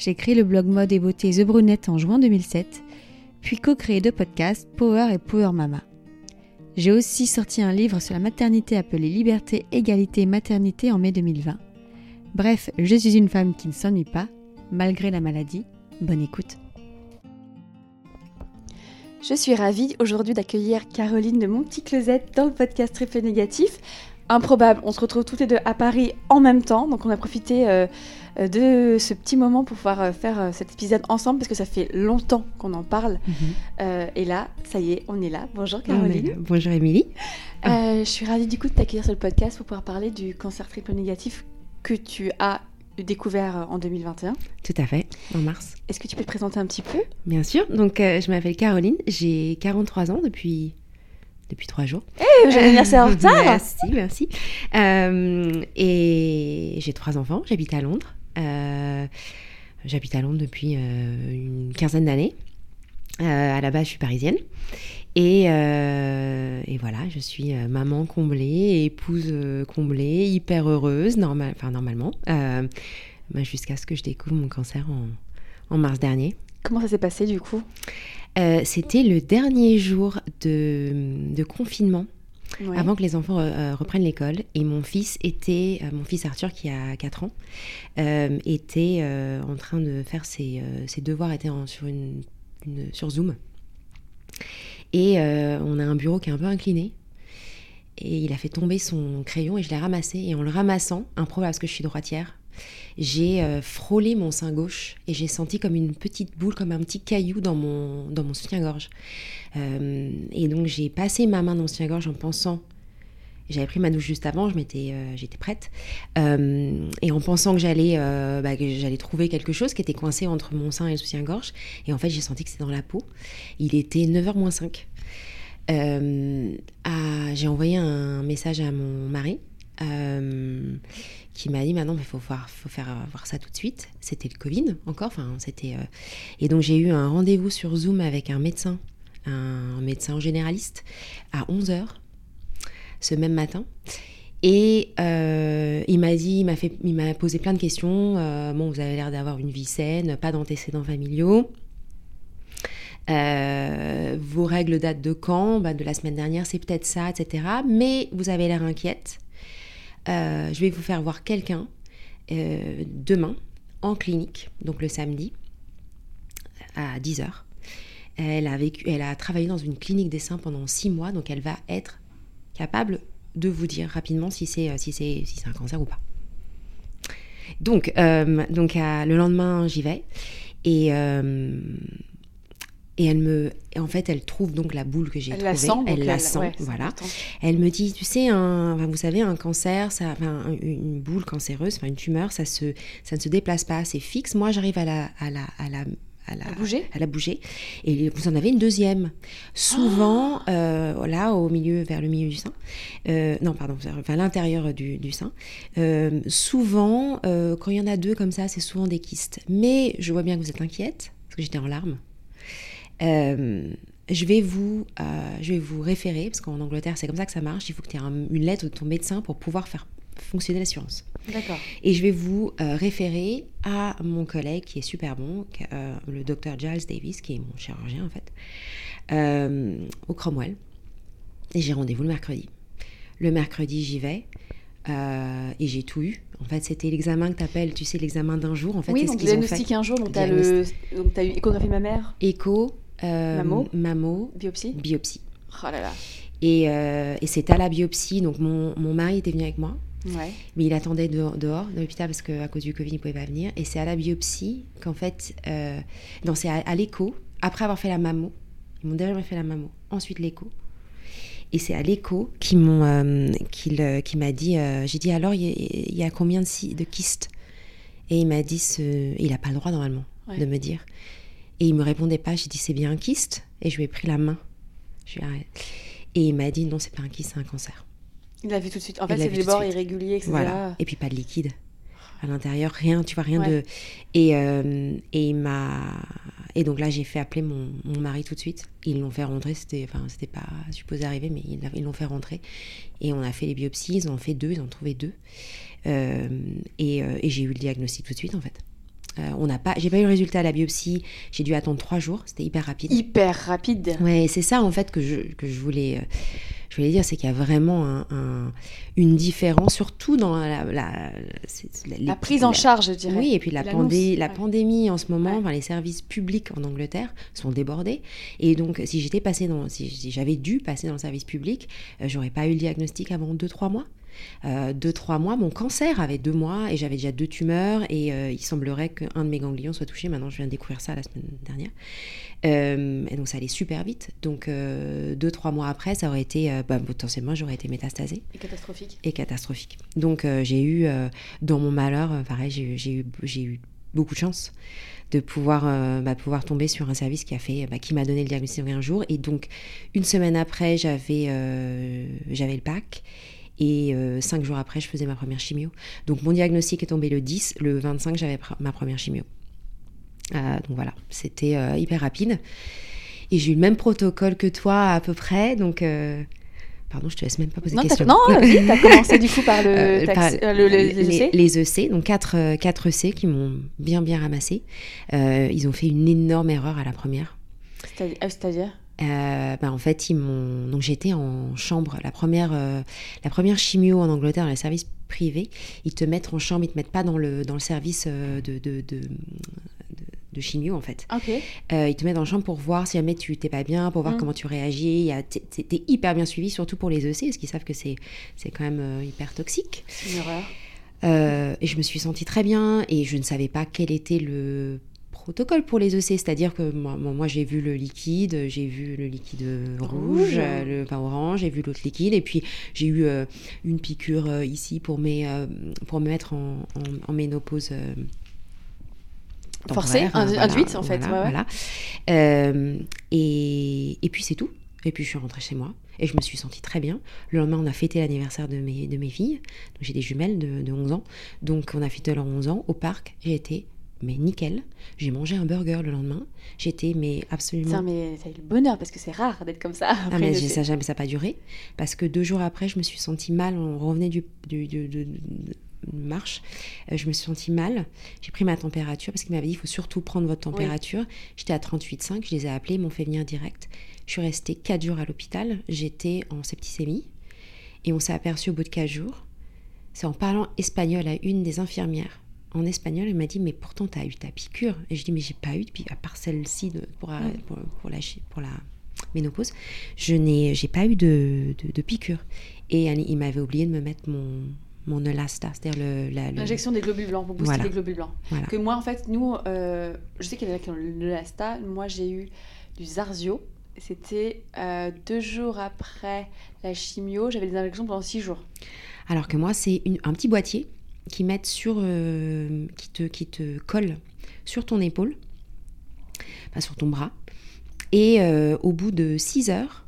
j'ai créé le blog mode et beauté The Brunette en juin 2007, puis co-créé deux podcasts, Power et Power Mama. J'ai aussi sorti un livre sur la maternité appelé Liberté, Égalité, Maternité en mai 2020. Bref, je suis une femme qui ne s'ennuie pas, malgré la maladie. Bonne écoute. Je suis ravie aujourd'hui d'accueillir Caroline de Mon Petit Closette dans le podcast Triple Négatif. Improbable, on se retrouve toutes les deux à Paris en même temps, donc on a profité euh, euh, de ce petit moment pour pouvoir euh, faire cet épisode ensemble parce que ça fait longtemps qu'on en parle. Mhm. et là, ça y est, on est là. Bonjour Caroline. Bonjour Émilie. je suis ravie du coup de t'accueillir sur le podcast pour pouvoir parler du cancer triple négatif que tu as découvert en 2021. Tout à fait, en mars. Est-ce que tu peux te présenter un petit peu? Bien sûr. Donc, je m'appelle Caroline, j'ai 43 ans depuis depuis trois jours. Eh, j'ai anniversaire en retard Merci, merci. et j'ai trois enfants, j'habite à Londres. Euh, j'habite à Londres depuis euh, une quinzaine d'années. Euh, à la base, je suis parisienne. Et, voilà, je suis maman comblée, épouse comblée, hyper heureuse, normal, enfin normalement, jusqu'à ce que je découvre mon cancer en, mars dernier. Comment ça s'est passé du coup? C'était le dernier jour de confinement avant que les enfants euh, euh, reprennent l'école. Et mon fils était, euh, mon fils Arthur qui a 4 ans, était en train de faire ses, ses devoirs, était sur, une, sur Zoom. Et on a un bureau qui est un peu incliné. Et il a fait tomber son crayon et je l'ai ramassé. Et en le ramassant, improbable parce que je suis droitière, j'ai frôlé mon sein gauche et j'ai senti comme une petite boule, comme un petit caillou dans mon, dans mon soutien-gorge. Euh, et donc j'ai passé ma main dans le soutien-gorge en pensant j'avais pris ma douche juste avant, je euh, j'étais prête. Euh, et en pensant que j'allais, bah, que j'allais trouver quelque chose qui était coincé entre mon sein et le soutien-gorge. Et en fait, j'ai senti que c'était dans la peau. Il était 9h moins 5. j'ai envoyé un message à mon mari qui m'a dit maintenant il faut, faut faire voir ça tout de suite. C'était le Covid encore. C'était, Et donc j'ai eu un rendez-vous sur Zoom avec un médecin un médecin généraliste à 11h ce même matin. Et euh, il m'a dit, il m'a fait, il m'a posé plein de questions. Euh, bon, vous avez l'air d'avoir une vie saine, pas d'antécédents familiaux. Euh, vos règles datent de quand? Bah, De la semaine dernière, c'est peut-être ça, etc. Mais vous avez l'air inquiète. Je vais vous faire voir quelqu'un demain en clinique, donc le samedi à 10h. Elle a, travaillé dans une clinique des seins pendant six mois, donc elle va être capable de vous dire rapidement si c'est c'est un cancer ou pas. Donc euh, le lendemain j'y vais et euh, et elle me en fait elle trouve donc la boule que j'ai trouvée la sent, elle la sent voilà elle me dit tu sais un, vous savez un cancer ça une boule cancéreuse enfin une tumeur ça se ça ne se déplace pas c'est fixe moi j'arrive à la à la à la bougé. Et vous en avez une deuxième. Souvent, oh euh, là, au milieu, vers le milieu du sein. Euh, non, pardon, enfin, l'intérieur du, du, sein. Euh, souvent, quand il y en a deux comme ça, c'est souvent des kystes. Mais je vois bien que vous êtes inquiète, parce que j'étais en larmes. Je vais, vous, je vais vous référer, parce qu'en Angleterre, c'est comme ça que ça marche. Il faut que tu aies une lettre de ton médecin pour pouvoir faire fonctionner l'assurance. D'accord. Et je vais vous euh, référer à mon collègue qui est super bon, euh, le docteur Giles Davis, qui est mon chirurgien en fait, euh, au Cromwell. Et j'ai rendez-vous le mercredi. Le mercredi, j'y vais. et j'ai tout eu. En fait, c'était l'examen que tu appelles, tu sais, l'examen d'un jour. En fait, oui, donc diagnostic un jour, donc tu as, as, eu échographie mammaire Écho, mammo, mammo, biopsie. Biopsie. Oh là là. Et, et c'est à la biopsie, donc mon, mon mari était venu avec moi. Mais il attendait dehors, dehors de l'hôpital parce qu'à cause du Covid, il ne pouvait pas venir. Et c'est à la biopsie qu'en fait, euh, non, c'est à, l'écho, après avoir fait la mammo, ils m'ont déjà fait la mammo, ensuite l'écho. Et c'est à l'écho qui m'ont, euh, euh, qui m'a dit, j'ai dit alors, il y, a combien de, de kystes? Et il m'a dit, ce, il n'a pas le droit normalement de me dire. Et il me répondait pas. J'ai dit c'est bien un kyste. Et je lui ai pris la main. Je lui ai... Et il m'a dit non, c'est pas un kyste, c'est un cancer. Il l'a vu tout de suite. En fait, c'est des bords irréguliers, etc. Voilà. Et puis pas de liquide à l'intérieur, rien, tu vois, rien de. Et, euh, et il m'a. Et donc là, j'ai fait appeler mon, mon, mari tout de suite. Ils l'ont fait rentrer, c'était, enfin, c'était pas supposé arriver, mais ils, l'ont fait rentrer. Et on a fait les biopsies, ils en ont fait deux, ils en ont trouvé deux. Euh, et, euh, et j'ai eu le diagnostic tout de suite, en fait. On n'a pas, j'ai pas eu le résultat à la biopsie. J'ai dû attendre trois jours. C'était hyper rapide. Hyper rapide. Ouais, c'est ça en fait que je, que je voulais je voulais dire, c'est qu'il y a vraiment une différence, surtout dans la, la, prise en charge, je dirais. Oui, et puis la, la pandémie en ce moment, les services publics en Angleterre sont débordés. Et donc, si j'étais passé dans, si, j'avais dû passer dans le service public, euh, j'aurais pas eu le diagnostic avant 2-3 mois. Euh, deux, trois mois. Mon cancer avait deux mois et j'avais déjà deux tumeurs et euh, il semblerait qu'un de mes ganglions soit touché. Maintenant, je viens de découvrir ça la semaine dernière. Euh, et donc, ça allait super vite. Donc, deux, trois mois après, ça aurait été, bah, potentiellement, j'aurais été métastasée. Et catastrophique. Et catastrophique. Donc, j'ai eu, dans mon malheur, pareil, j'ai eu, j'ai eu beaucoup de chance de pouvoir, bah, pouvoir tomber sur un service qui a fait, bah, qui m'a donné le diagnostic un jour. Et donc, une semaine après, j'avais, j'avais le PAC. Et euh, cinq jours après, je faisais ma première chimio. Donc mon diagnostic est tombé le 10. Le 25, j'avais ma première chimio. Euh, donc voilà, c'était euh, hyper rapide. Et j'ai eu le même protocole que toi à peu près. Donc... Pardon, je te laisse même pas poser de questions. Non, tu as commencé du coup par, le, les, EC. Les EC, donc 4, 4 EC qui m'ont bien bien ramassé. ils ont fait une énorme erreur à la première. C'est-à-dire? Euh, bah, en fait, ils m'ont. Donc j'étais en chambre. La première, euh, la première chimio en Angleterre, dans les services privés, ils te mettent en chambre, ils te mettent pas dans le, dans le service euh, de, de, de, de chimio en fait. ils te mettent en chambre pour voir si jamais tu t'es pas bien, pour voir mm. comment tu réagis. T'es hyper bien suivi, surtout pour les EC, parce qu'ils savent que c'est quand même hyper toxique. C'est une erreur. et je me suis sentie très bien et je ne savais pas quel était le protocole pour les EC, c'est-à-dire que moi, moi j'ai vu le liquide, j'ai vu le liquide rouge, le pain orange, j'ai vu l'autre liquide, et puis j'ai eu euh, une piqûre euh, ici pour, mes, euh, pour me mettre en, en, ménopause. Forcée, induite en fait. Voilà. Et, et, puis c'est tout. Et puis je suis rentrée chez moi et je me suis sentie très bien. Le lendemain, on a fêté l'anniversaire de mes, de mes filles. J'ai des jumelles de, de 11 ans. Donc on a fêté leurs 11 ans au parc. J'ai été mais nickel. J'ai mangé un burger le lendemain. J'étais mais absolument. Ça, mais ça eu le bonheur parce que c'est rare d'être comme ça. Ah mais ça jamais ça pas duré parce que deux jours après je me suis sentie mal. On revenait du, du, de, marche. Euh, je me suis sentie mal. J'ai pris ma température parce qu'il m'avait dit il faut surtout prendre votre température. J'étais à 38,5. Je les ai appelés, ils m'ont fait venir direct. Je suis restée quatre jours à l'hôpital. J'étais en septicémie et on s'est aperçu au bout de quatre jours. C'est en parlant espagnol à une des infirmières en espagnol, elle m'a dit mais pourtant tu as eu ta piqûre. Et je dis mais j'ai pas eu de piqûre à part celle-ci pour, pour, pour, la, pour la ménopause, je n'ai j'ai pas eu de, de, piqûre. Et il m'avait oublié de me mettre mon mon Elasta, c'est-à-dire l'injection des globules blancs pour booster les globules blancs. Que moi en fait nous, euh, je sais qu'il y a qui ont l'Elasta, moi j'ai eu du Zarzio. C'était euh, deux jours après la chimio, j'avais des injections pendant six jours. Alors que moi, c'est un petit boîtier qui mettent sur, euh, qui te, qui te collent sur ton épaule, sur ton bras. Et euh, au bout de 6 heures,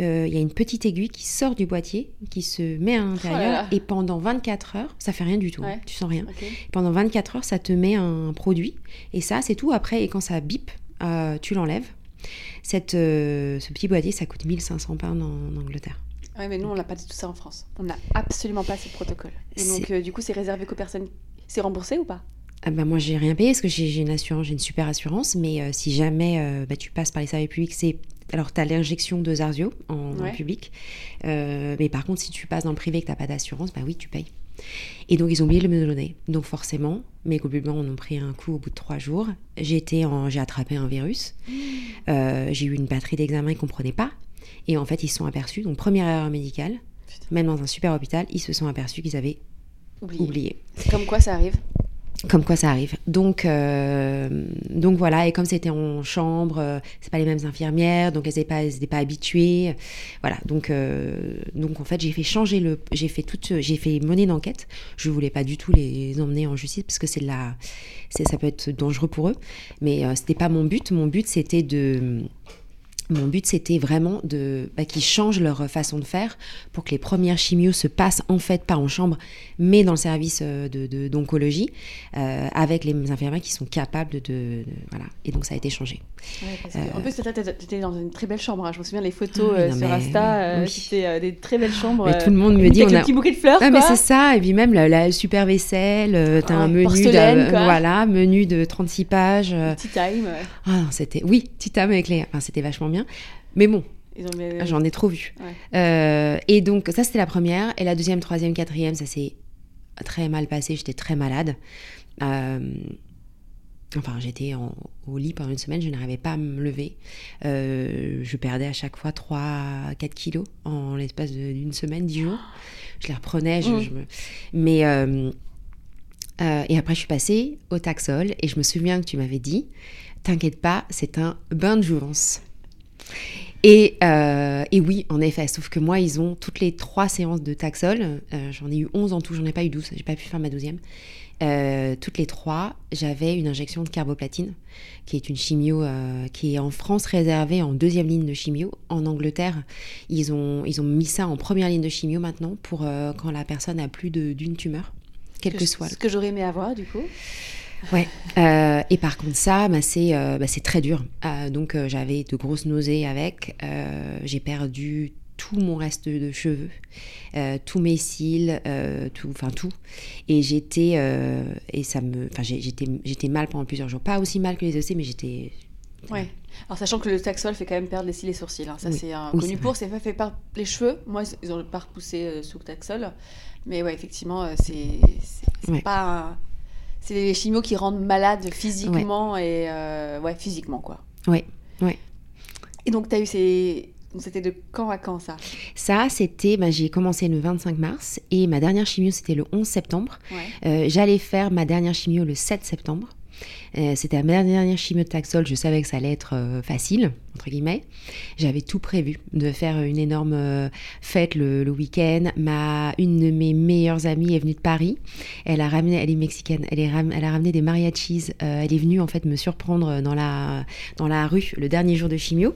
euh, il y a une petite aiguille qui sort du boîtier, qui se met à l'intérieur, oh et pendant 24 heures, ça fait rien du tout, hein, tu sens rien. Pendant 24 heures, ça te met un produit, et ça, c'est tout. Après, et quand ça bip, tu l'enlèves. Cette, ce petit boîtier, ça coûte 1500 pounds en Angleterre. Oui, mais nous, on n'a pas du tout ça en France. On n'a absolument pas ce protocole. Et donc, euh, du coup, c'est réservé qu'aux personnes. C'est remboursé ou pas? Ah bah moi j'ai rien payé parce que j'ai une assurance, j'ai une super assurance, mais euh, si jamais euh, bah, tu passes par les services publics, c'est alors tu as l'injection de Zarzio en, public, mais par contre si tu passes dans le privé et que tu n'as pas d'assurance, bah oui tu payes. Et donc ils ont oublié de me le donner. Donc forcément, mes blancs en ont pris un coup au bout de trois jours. J'ai attrapé un virus. Mmh. j'ai eu une batterie d'examen, ils comprenaient pas. Et en fait, ils se sont aperçus, donc première erreur médicale, même dans un super hôpital, ils se sont aperçus qu'ils avaient oublié. Comme quoi ça arrive Comme quoi ça arrive. Donc, euh, donc voilà, et comme c'était en chambre, euh, c'est pas les mêmes infirmières, donc elles n'étaient pas, pas habituées. Voilà, donc, euh, donc en fait, j'ai fait changer le. J'ai fait toute. J'ai fait mener d'enquête. Je voulais pas du tout les emmener en justice parce que c'est de la. Ça peut être dangereux pour eux. Mais c'était pas mon but. Mon but, c'était de mon but, c'était vraiment de bah, qu'ils changent leur façon de faire pour que les premières chimios se passent en fait pas en chambre, mais dans le service euh, de, d'oncologie, euh, avec les infirmières qui sont capables de, voilà. Et donc ça a été changé. En plus, tu étais dans une très belle chambre. Hein. Je me souviens les photos ah euh, sur Insta, c'était des très belles chambres. tout le monde me dit, on a un petit bouquet de fleurs. Ah, mais c'est ça. Et puis même la, super vaisselle, tu as un menu, de, voilà, menu de 36 pages. Tea time. Ah, c'était, oui, tea time avec les, enfin, c'était vachement bien. Mais bon, j'en ai trop vu. Euh, et donc, ça, c'était la première. Et la deuxième, troisième, quatrième, ça s'est très mal passé. J'étais très malade. Euh, enfin, j'étais au lit pendant une semaine, je n'arrivais pas à me lever. Euh, je perdais à chaque fois 3-4 kilos en l'espace d'une semaine, 10 jours. Je les reprenais. Je, mmh. me... Mais. et après, je suis passée au Taxol et je me souviens que tu m'avais dit T'inquiète pas, c'est un bain de jouvence. Et, euh, et, oui, en effet, sauf que moi, ils ont toutes les trois séances de Taxol. Euh, j'en ai eu 11 en tout, j'en ai pas eu 12, j'ai pas pu faire ma douzième. Euh, toutes les trois, j'avais une injection de carboplatine, qui est une chimio qui est en France réservée en deuxième ligne de chimio. En Angleterre, ils ont, ils ont mis ça en première ligne de chimio maintenant pour quand la personne a plus d'une tumeur, quelle que, soit. Ce que j'aurais aimé avoir, du coup. Ouais. Euh, et par contre, ça, bah, c'est euh, bah, très dur. Euh, donc, j'avais de grosses nausées avec. j'ai perdu tout mon reste de cheveux, tous mes cils, tout, enfin tout. Et j'étais, et ça me, enfin j'étais, j'étais mal pendant plusieurs jours. Pas aussi mal que les EC, mais j'étais. Ouais. Alors sachant que le Taxol fait quand même perdre les cils et sourcils, hein. ça c'est connu pour, c'est fait par les cheveux. Moi, ils ont pas repoussé sous le Taxol, mais ouais, effectivement, c'est pas c'est les chimios qui rendent malade physiquement et euh, ouais physiquement quoi. Oui, oui. Et donc tu as eu ces c'était de quand à quand ça? Ça, c'était, bah, j'ai commencé le 25 mars et ma dernière chimio, c'était le 11 septembre. Euh, j'allais faire ma dernière chimio le 7 septembre. Euh, c'était ma dernière chimio de Taxol, je savais que ça allait être euh, facile, entre guillemets. J'avais tout prévu de faire une énorme euh, fête le, week-end. Ma, une de mes meilleures amies est venue de Paris. Elle a ramené, elle est mexicaine, elle, est elle a ramené des mariachis. elle est venue en fait me surprendre dans la, dans la rue le dernier jour de chimio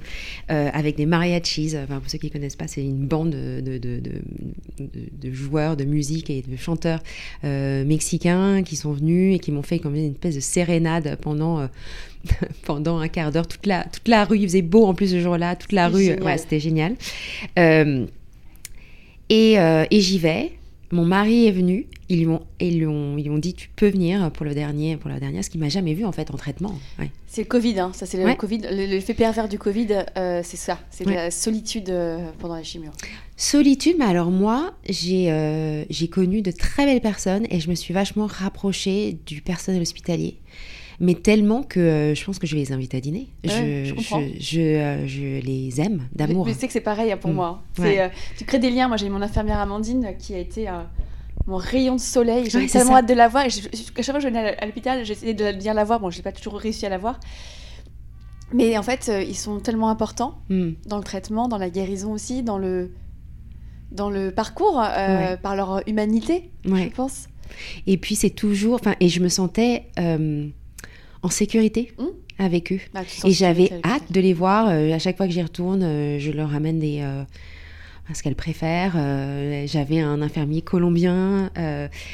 avec des mariachis. Enfin, pour ceux qui ne connaissent pas, c'est une bande de, de, joueurs de musique et de chanteurs mexicains qui sont venus et qui m'ont fait une espèce de sérénade pendant, euh, pendant un quart d'heure. Toute la, toute la rue, il faisait beau en plus ce jour-là, toute la rue, ouais, c'était génial. Euh, et, euh, et j'y vais. Mon mari est venu, ils lui ont, ils lui ont, ils ont dit tu peux venir pour le dernier, pour la dernière, ce qu'il m'a jamais vu en fait en traitement. C'est le Covid, hein. ça c'est le Covid, l'effet pervers du Covid, c'est ça, c'est la solitude pendant la chimio. Solitude, mais alors moi j'ai j'ai connu de très belles personnes et je me suis vachement rapprochée du personnel hospitalier mais tellement que euh, je pense que je vais les inviter à dîner. je, je, euh, je, les aime d'amour. Je, sais que c'est pareil pour mm. moi. Euh, tu crées des liens. Moi, j'ai mon infirmière Amandine qui a été mon rayon de soleil. J'ai tellement hâte de la voir. Et à chaque fois que je venais à l'hôpital, j'essayais de bien la voir. Bon, je n'ai pas toujours réussi à la voir. Mais en fait, ils sont tellement importants mm. dans le traitement, dans la guérison aussi, dans le, dans le parcours, par leur humanité, je pense. Et puis c'est toujours, enfin, et je me sentais en sécurité mmh. avec eux. Bah, et j'avais hâte de les voir. Euh, à chaque fois que j'y retourne, euh, je leur amène des euh, ce qu'elles préfèrent. j'avais un infirmier colombien.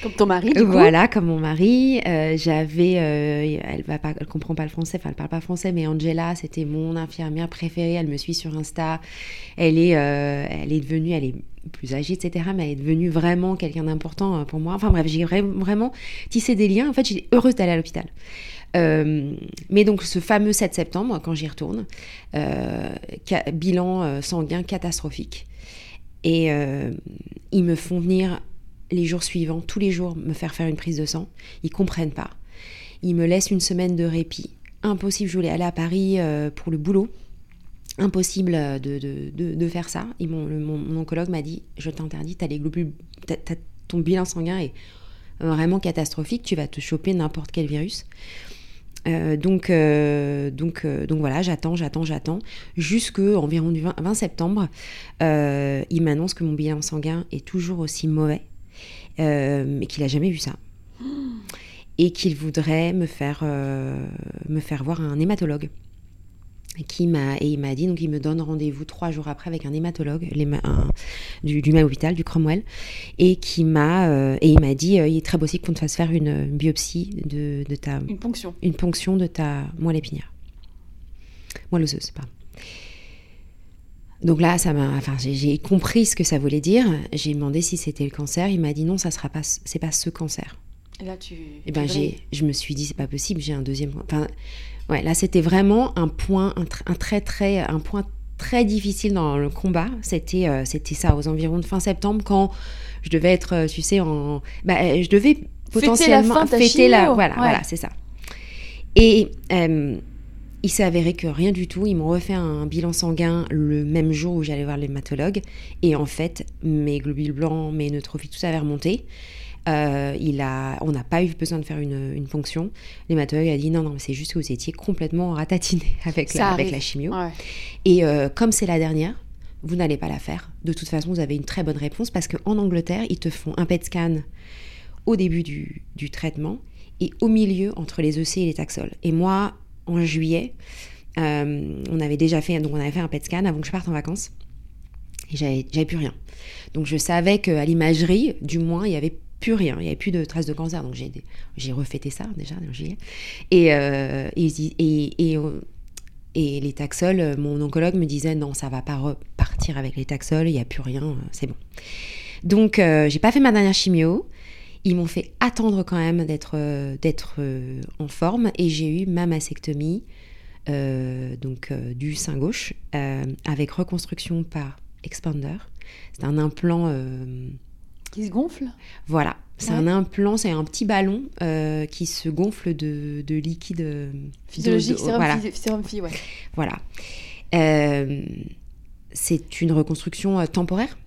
comme ton mari, du Voilà, comme mon mari. j'avais, elle va pas, elle comprend pas le français, enfin elle parle pas français, mais Angela, c'était mon infirmière préférée. Elle me suit sur Insta. Elle est, elle est devenue, elle est plus âgée, etc. Mais elle est devenue vraiment quelqu'un d'important pour moi. Enfin bref, j'ai vraiment tissé des liens. En fait, j'étais heureuse d'aller à l'hôpital. Euh, mais donc ce fameux 7 septembre, quand j'y retourne, euh, bilan euh, sanguin catastrophique. Et ils me font venir les jours suivants, tous les jours, me faire faire une prise de sang. Ils comprennent pas. Ils me laissent une semaine de répit. Impossible, je voulais aller à Paris pour le boulot. Impossible de, de, de, faire ça. Et mon, mon, oncologue m'a dit, je t'interdis, as les globules, ton bilan sanguin est vraiment catastrophique, tu vas te choper n'importe quel virus. Euh, donc, euh, donc, euh, donc voilà, j'attends, j'attends, j'attends. Jusque environ du 20, septembre, il m'annonce que mon bilan sanguin est toujours aussi mauvais, mais qu'il a jamais vu ça. Et qu'il voudrait me faire, me faire voir un hématologue qui m'a et il m'a dit donc il me donne rendez-vous trois jours après avec un hématologue du, du, même hôpital du Cromwell et qui m'a euh, et il m'a dit euh, il est très possible qu'on te fasse faire une, biopsie de, de, ta une ponction. une ponction de ta moelle épinière. Moelle osseuse pas. Donc là ça m'a enfin j'ai compris ce que ça voulait dire. J'ai demandé si c'était le cancer. Il m'a dit non ça sera pas c'est pas ce cancer. Et là tu et eh ben j'ai je me suis dit c'est pas possible. J'ai un deuxième enfin Ouais, là c'était vraiment un point, un, très très, un point très difficile dans le combat. C'était euh, c'était ça aux environs de fin septembre quand je devais être, euh, tu sais, en, bah, je devais potentiellement fêter la, voilà, voilà, c'est ça. Et euh, il s'est avéré que rien du tout. Ils m'ont refait un bilan sanguin le même jour où j'allais voir l'hématologue. Et en fait, mes globules blancs, mes neutrophiles, tout ça avait remonté. Euh, il a, on n'a pas eu besoin de faire une, une ponction. L'hématologue a dit non, non, c'est juste que vous étiez complètement ratatiné avec, la, avec la chimio. Et euh, comme c'est la dernière, vous n'allez pas la faire. De toute façon, vous avez une très bonne réponse parce qu'en Angleterre, ils te font un PET scan au début du, du, traitement et au milieu entre les EC et les taxols. Et moi, en juillet, euh, on avait déjà fait, donc on avait fait un PET scan avant que je parte en vacances et j'avais plus rien. Donc je savais qu'à l'imagerie, du moins, il y avait plus rien, il n'y avait plus de traces de cancer. Donc j'ai, refêté ça déjà en juillet. Et, euh, et, et, et, les taxols, mon oncologue me disait non, ça va pas repartir avec les taxols, il n'y a plus rien, c'est bon. Donc euh, j'ai pas fait ma dernière chimio. Ils m'ont fait attendre quand même d'être, d'être en forme et j'ai eu ma mastectomie euh, donc du sein gauche avec reconstruction par expander. C'est un implant qui se gonfle Voilà. C'est un implant, c'est un petit ballon euh, qui se gonfle de, de liquide euh, physiologique, sérum, voilà. ouais. Voilà. Euh, c'est une reconstruction temporaire.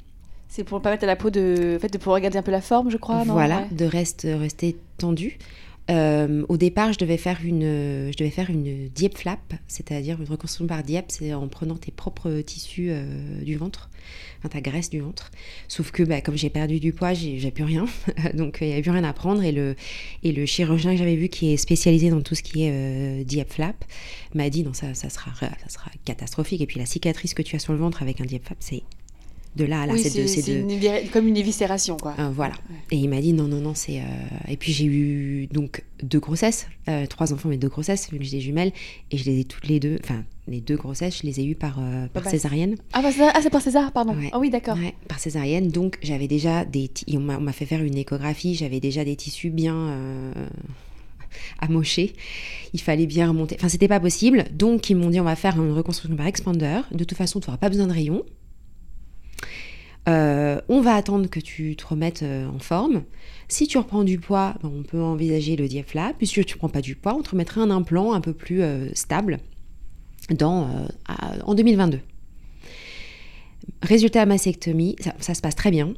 C'est pour permettre à la peau de, en fait, de pouvoir regarder un peu la forme, je crois. Voilà, de reste, rester tendue. Euh, au départ, je devais faire une, je devais faire une diep flap, c'est-à-dire une reconstruction par diep, c'est en prenant tes propres tissus euh, du ventre, enfin ta graisse du ventre. Sauf que bah, comme j'ai perdu du poids, j'ai plus rien, donc il n'y avait plus rien à prendre. Et le, et le chirurgien que j'avais vu, qui est spécialisé dans tout ce qui est euh, diep flap, m'a dit non, ça, ça, sera, ça sera catastrophique. Et puis la cicatrice que tu as sur le ventre avec un diep flap, c'est de là à là. c'est comme une éviscération, quoi. Euh, voilà. Et il m'a dit non, non, non, c'est. Euh, et puis j'ai eu donc deux grossesses, euh, trois enfants, mais deux grossesses, vu que j'ai des jumelles, et je les ai toutes les deux, enfin, les deux grossesses, je les ai eues par, par césarienne. Ah, bah, ah c'est par césar, pardon. Ah oui, d'accord. par césarienne. Donc j'avais déjà des. On m'a fait faire une échographie, j'avais déjà des tissus bien amochés. Il fallait bien remonter. Enfin, c'était pas possible. Donc, ils m'ont dit on va faire une reconstruction par expander. De toute façon, tu n'auras pas besoin de rayons. Euh, on va attendre que tu te remettes euh, en forme. Si tu reprends du poids, ben, on peut envisager le diaphragme. Puis si tu ne prends pas du poids, on te remettra un implant un peu plus euh, stable dans, en 2022. Résultat à ça, ça, se passe très bien.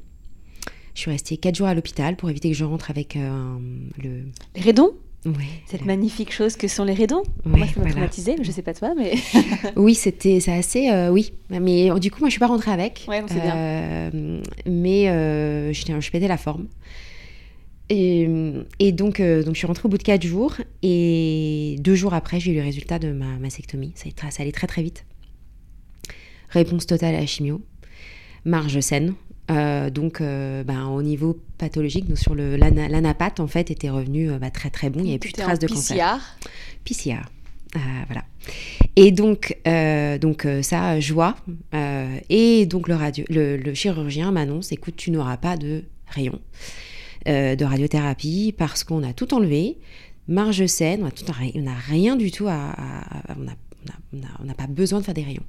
Je suis restée 4 jours à l'hôpital pour éviter que je rentre avec le... Les raidons cette magnifique chose que sont les raidons. moi, ça m'a traumatisée, mais je sais pas toi, mais. oui, c'était c'est assez. Euh, oui. Mais du coup, moi, je suis pas rentrée avec. Ouais, bien. Euh, mais euh, je, je pétais la forme. Et, et donc, donc, je suis rentrée au bout de 4 jours. Et deux jours après, j'ai eu le résultat de ma mastectomie. Ça, ça allait très, très vite. Réponse totale à la chimio. Marge saine. Euh, donc, euh, ben, au niveau pathologique, donc sur le l'anapathe en fait était revenu euh, bah, très très bon. Il n'y avait plus de traces de cancer. PCR. voilà. Et donc, donc ça, joie. et donc le, radio, le, chirurgien m'annonce, écoute, tu n'auras pas de rayon de radiothérapie parce qu'on a tout enlevé, marge saine, on n'a rien du tout à, on n'a pas besoin de faire des rayons.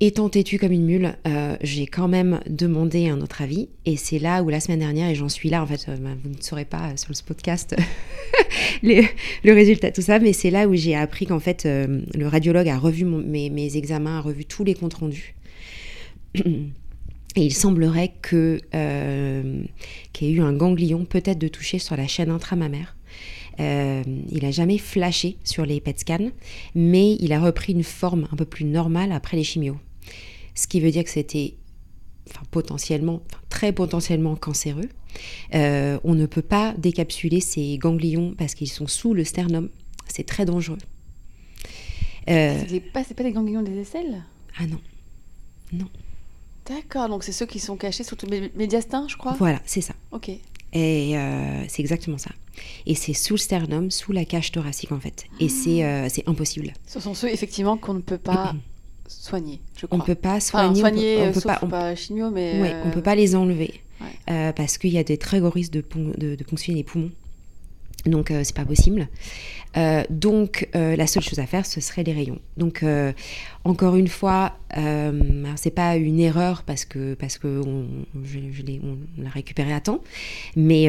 Étant têtue comme une mule, euh, j'ai quand même demandé un autre avis. Et c'est là où la semaine dernière, et j'en suis là, en fait, euh, bah, vous ne saurez pas euh, sur ce podcast le résultat, tout ça, mais c'est là où j'ai appris qu'en fait, le radiologue a revu mes, examens, a revu tous les comptes rendus. Et il semblerait que qu'il y ait eu un ganglion peut-être de toucher sur la chaîne intramamaire. il n'a jamais flashé sur les PET scans, mais il a repris une forme un peu plus normale après les chimios. Ce qui veut dire que c'était potentiellement, très potentiellement cancéreux. Euh, on ne peut pas décapsuler ces ganglions parce qu'ils sont sous le sternum. C'est très dangereux. Euh, c'est pas, pas des ganglions des aisselles? Ah non. Non. D'accord, donc c'est ceux qui sont cachés sous le médiastin, je crois? Voilà, c'est ça. Ok. Et euh, c'est exactement ça. Et c'est sous le sternum, sous la cage thoracique en fait. Et ah. c'est impossible. Ce sont ceux effectivement qu'on ne peut pas soigner, je crois. On peut pas soigner. soigner, on peut, peut pas, pas chimio, mais. Ouais, on peut pas les enlever. Euh, parce qu'il y a des très gros risques de, de, de ponctionner les poumons. Donc euh, c'est pas possible. Euh, donc la seule chose à faire, ce serait les rayons. Donc encore une fois, c'est pas une erreur parce que parce que on, je, on, l'a récupéré à temps, mais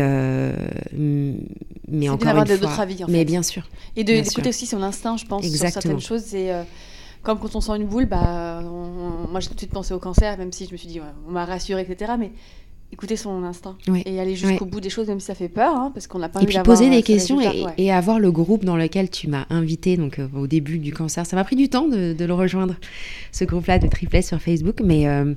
mais encore une fois. d'autres avis. En mais bien sûr. Et d'écouter aussi son instinct, je pense, Exactement. sur certaines choses. C'est comme quand on sent une boule, bah, moi j'ai tout de suite pensé au cancer, même si je me suis dit, on m'a rassuré, etc. Mais écouter son instinct et aller jusqu'au bout des choses, même si ça fait peur, hein, parce qu'on n'a pas Et puis poser des questions et, avoir le groupe dans lequel tu m'as invité donc euh, au début du cancer. Ça m'a pris du temps de, le rejoindre, ce groupe-là de triplet sur Facebook, mais, euh,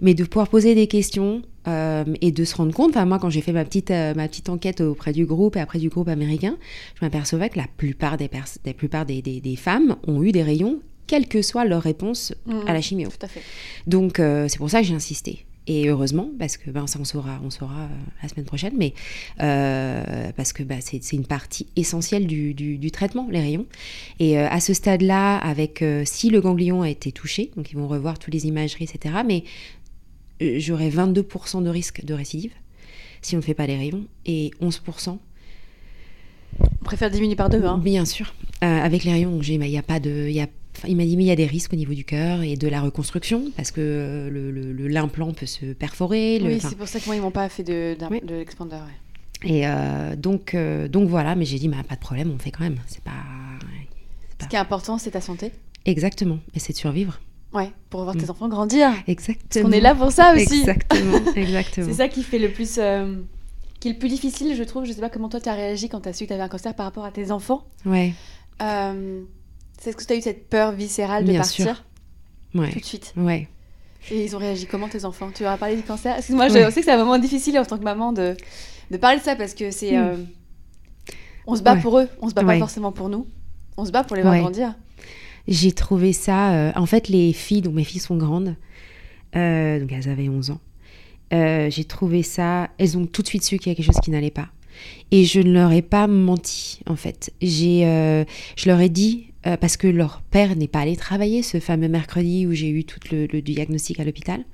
mais de pouvoir poser des questions euh, et de se rendre compte. Enfin, moi, quand j'ai fait ma petite, ma petite enquête auprès du groupe et après du groupe américain, je m'apercevais que la plupart des, des, plupart des, des, des femmes ont eu des rayons quelle que soit leur réponse à la mmh, chimio. Tout à fait. Donc, c'est pour ça que j'ai insisté. Et heureusement, parce que ben, ça on saura, on saura euh, la semaine prochaine, mais euh, parce que ben, c'est une partie essentielle du, du, traitement, les rayons. Et euh, à ce stade-là, avec si le ganglion a été touché, donc ils vont revoir toutes les imageries, etc. Mais j'aurais 22% de risque de récidive si on ne fait pas les rayons et 11%. On préfère diminuer par deux, hein Bien sûr. avec les rayons, il n'y a pas de, y a il m'a dit, mais il y a des risques au niveau du cœur et de la reconstruction, parce que euh, l'implant peut se perforer. oui, c'est pour ça que moi, ils m'ont pas fait de, de l'expander. Et euh, donc, euh, donc voilà, mais j'ai dit, bah, pas de problème, on fait quand même. C'est pas, Ce qui est important, c'est ta santé. Exactement, et c'est de survivre. Ouais, pour voir tes mm. enfants grandir. Exactement. Parce qu'on est là pour ça aussi. Exactement, exactement. c'est ça qui fait le plus, qui est le plus difficile, je trouve. Je sais pas comment toi tu as réagi quand tu as su que tu avais un cancer par rapport à tes enfants. Ouais. C'est ce que tu as eu cette peur viscérale de partir Ouais. Tout de suite. Ouais. Et ils ont réagi comment tes enfants? Tu leur as parlé du cancer? Excuse-moi, je sais que c'est un moment difficile en tant que maman de, de parler de ça parce que c'est. Hmm. Euh, on se bat pour eux, on se bat pas forcément pour nous. On se bat pour les voir grandir. J'ai trouvé ça. Euh, en fait, les filles, dont mes filles sont grandes, euh, donc elles avaient 11 ans, j'ai trouvé ça. Elles ont tout de suite su qu'il y a quelque chose qui n'allait pas. Et je ne leur ai pas menti, en fait. J'ai, je leur ai dit euh, parce que leur père n'est pas allé travailler ce fameux mercredi où j'ai eu tout le, diagnostic à l'hôpital.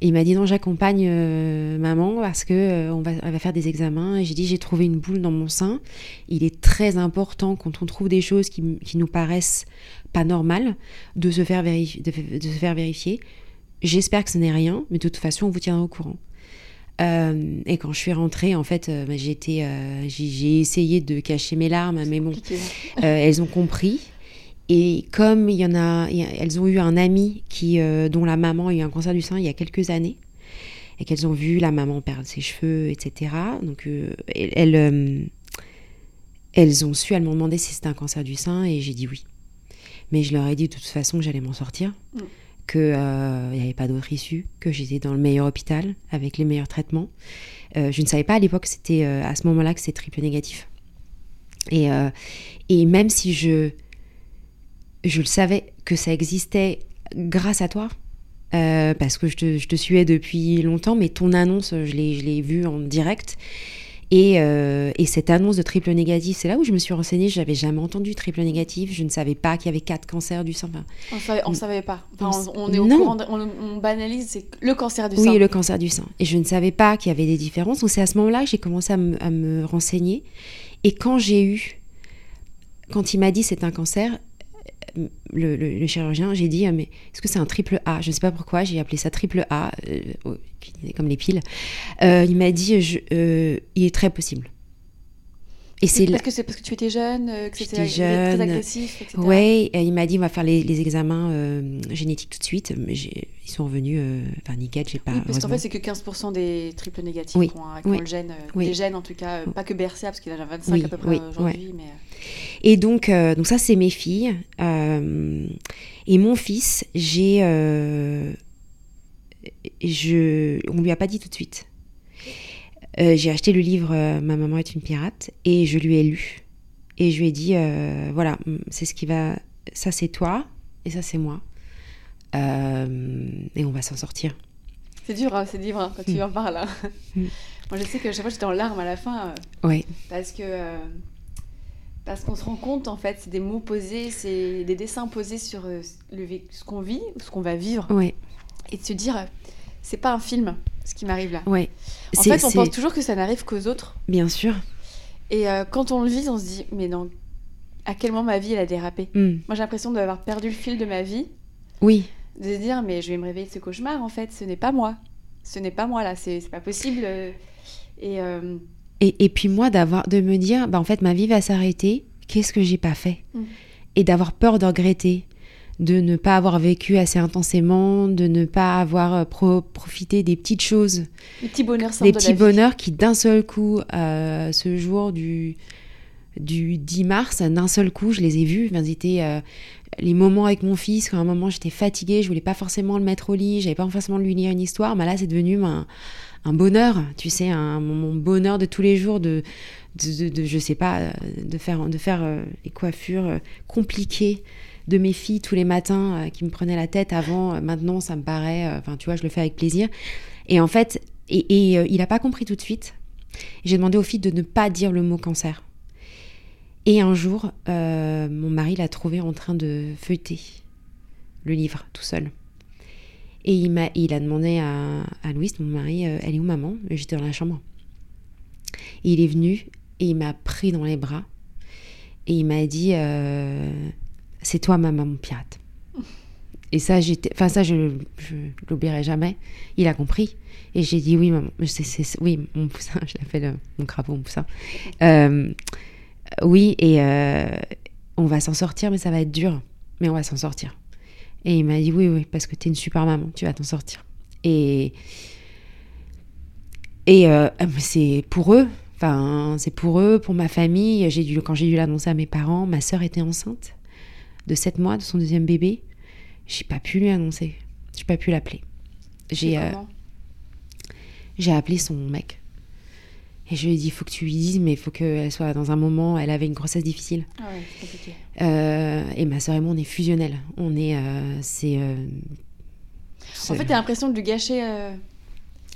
Et il m'a dit non, j'accompagne euh, maman parce que euh, on, va, va, faire des examens. Et j'ai dit j'ai trouvé une boule dans mon sein. Il est très important quand on trouve des choses qui, nous paraissent pas normales de se faire, de, se faire vérifier. J'espère que ce n'est rien, mais de toute façon on vous tiendra au courant. Et quand je suis rentrée, en fait, bah, j'ai, j'ai, essayé de cacher mes larmes, mais bon, elles ont compris. Et comme il y en a, elles ont eu un ami qui, euh, dont la maman a eu un cancer du sein il y a quelques années, et qu'elles ont vu la maman perdre ses cheveux, etc. Donc euh, elles, euh, elles, ont su, elles m'ont demandé si c'était un cancer du sein, et j'ai dit oui. Mais je leur ai dit de toute façon que j'allais m'en sortir, mm. Qu'il n'y avait pas d'autre issue, que j'étais dans le meilleur hôpital, avec les meilleurs traitements. je ne savais pas à l'époque que c'était à ce moment-là que c'était triple négatif. Et, et même si je je le savais que ça existait grâce à toi. Euh, parce que je te, je te, suivais depuis longtemps, mais ton annonce, je l'ai vue en direct. Et, euh, et, cette annonce de triple négatif, c'est là où je me suis renseignée. Je n'avais jamais entendu triple négatif. Je ne savais pas qu'il y avait quatre cancers du sein. on savait, ne savait pas. on, est au courant, on, banalise, c'est le cancer du sein. Oui, le cancer du sein. Et je ne savais pas qu'il y avait des différences. Donc c'est à ce moment-là que j'ai commencé à à me renseigner. Et quand j'ai eu, quand il m'a dit c'est un cancer, le, chirurgien, j'ai dit, mais est-ce que c'est un triple A? Je ne sais pas pourquoi, j'ai appelé ça triple A, euh, comme les piles. Euh, il m'a dit, euh, il est très possible. Et c'est parce que c'est parce que tu étais jeune, euh, que c'était très agressif, etc. Ouais, il m'a dit on va faire les, examens euh, génétiques tout de suite. Mais ils sont revenus, euh, enfin nickel, j'ai pas. Oui, parce qu'en fait c'est que 15% des triples négatifs qui ont, le gène, les gènes en tout cas, pas que BRCA parce qu'il a 25 à peu près aujourd'hui. Mais... Et donc, donc ça c'est mes filles et mon fils, j'ai, je, on lui a pas dit tout de suite. Euh, j'ai acheté le livre euh, Ma maman est une pirate et je lui ai lu. Et je lui ai dit, euh, voilà, c'est ce qui va... Ça c'est toi et ça c'est moi. et on va s'en sortir. C'est dur, hein, c'est dur hein, quand tu mm. en parles. Hein. Mm. Moi je sais que chaque fois j'étais en larmes à la fin. ouais. Parce que... parce qu'on se rend compte, en fait, c'est des mots posés, c'est des dessins posés sur le, ce qu'on vit, ou ce qu'on va vivre. Ouais. Et de se dire, c'est pas un film, ce qui m'arrive là. Ouais. En fait, on pense toujours que ça n'arrive qu'aux autres. Bien sûr. Et euh, quand on le vit, on se dit, mais non, à quel moment ma vie elle a dérapé? Hmm. Moi, j'ai l'impression d'avoir perdu le fil de ma vie. Oui. De se dire, mais je vais me réveiller de ce cauchemar, en fait, ce n'est pas moi. Ce n'est pas moi là, c'est pas possible. Euh, euh, et, et, puis moi, d'avoir de me dire, bah, en fait, ma vie va s'arrêter, qu'est-ce que j'ai pas fait? Hmm. Et d'avoir peur de regretter de ne pas avoir vécu assez intensément, de ne pas avoir euh, profité des petites choses. Les petits bonheurs Des petits bonheurs qui, d'un seul coup, euh, ce jour du, du 10 mars, d'un seul coup, je les ai vus. C'était euh, les moments avec mon fils, quand à un moment j'étais fatiguée, je voulais pas forcément le mettre au lit, j'avais pas forcément lui lire une histoire, mais là c'est devenu un, bonheur, tu sais, un, mon bonheur de tous les jours de, de, je sais pas, de faire, de faire les coiffures compliquées de mes filles tous les matins euh, qui me prenaient la tête avant. Euh, maintenant, ça me paraît, euh, enfin, tu vois, je le fais avec plaisir. Et en fait, et, il n'a pas compris tout de suite. J'ai demandé aux filles de ne pas dire le mot cancer. Et un jour, mon mari l'a trouvé en train de feuilleter le livre tout seul. Et il, m'a, il a demandé à, à Louise, mon mari, elle est où maman? J'étais dans la chambre. Et il est venu et il m'a pris dans les bras. Et il m'a dit, c'est toi ma maman pirate. Et ça, enfin ça, je, je l'oublierai jamais. Il a compris. Et j'ai dit oui, maman. Oui, mon poussin. Je l'appelle mon crapaud, mon poussin. Euh, oui, et euh, on va s'en sortir, mais ça va être dur. Mais on va s'en sortir. Et il m'a dit oui, oui, parce que tu es une super maman, tu vas t'en sortir. Et et euh, c'est pour eux. Enfin, c'est pour eux, pour ma famille. J'ai dû, quand j'ai dû l'annoncer à mes parents, ma sœur était enceinte de 7 mois de son deuxième bébé, j'ai pas pu lui annoncer. J'ai pas pu l'appeler. J'ai euh, j'ai appelé son mec. Et je lui ai dit, il faut que tu lui dises, mais il faut qu'elle soit dans un moment, elle avait une grossesse difficile. Ah ouais, compliqué. Euh, et ma soeur et moi, on est fusionnels. On est, euh, c'est... en fait, t'as l'impression de lui gâcher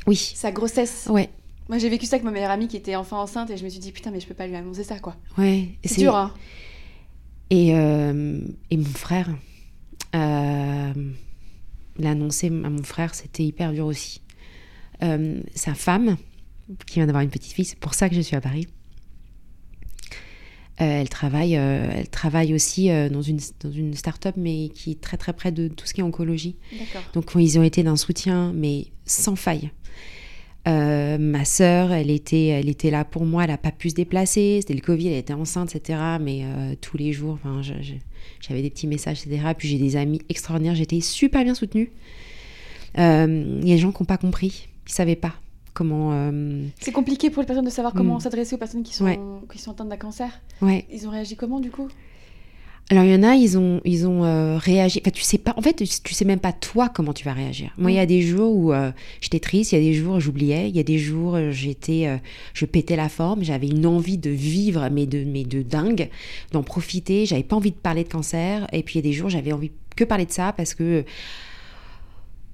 oui. sa grossesse. Ouais. Moi, j'ai vécu ça avec ma meilleure amie qui était enfant enceinte et je me suis dit, putain, mais je peux pas lui annoncer ça, quoi. Ouais. C'est dur, hein. Et, euh, et mon frère, euh, l'annoncer à mon frère, c'était hyper dur aussi. Euh, sa femme, qui vient d'avoir une petite fille, c'est pour ça que je suis à Paris. elle travaille, elle travaille aussi dans une dans une start-up, mais qui est très très près de tout ce qui est oncologie. Donc ils ont été d'un soutien, mais sans faille. Euh, ma sœur, elle était, elle était là pour moi, elle n'a pas pu se déplacer, c'était le Covid, elle était enceinte, etc. Mais euh, tous les jours, j'avais des petits messages, etc. Puis j'ai des amis extraordinaires, j'étais super bien soutenue. Euh, il y a des gens qui n'ont pas compris, qui ne savaient pas comment... C'est compliqué pour les personnes de savoir comment hmm. s'adresser aux personnes qui sont, qui sont atteintes d'un cancer. Ouais. Ils ont réagi comment du coup? Alors il y en a, ils ont, ils ont euh, réagi. Enfin, tu sais pas. En fait, tu, sais même pas toi comment tu vas réagir. Moi, il y a mm. des jours où euh, j'étais triste, il y a des jours où j'oubliais, il y a des jours où j'étais, euh, je pétais la forme, j'avais une envie de vivre, mais de, mais de dingue, d'en profiter. J'avais pas envie de parler de cancer. Et puis il y a des jours, j'avais envie que parler de ça parce que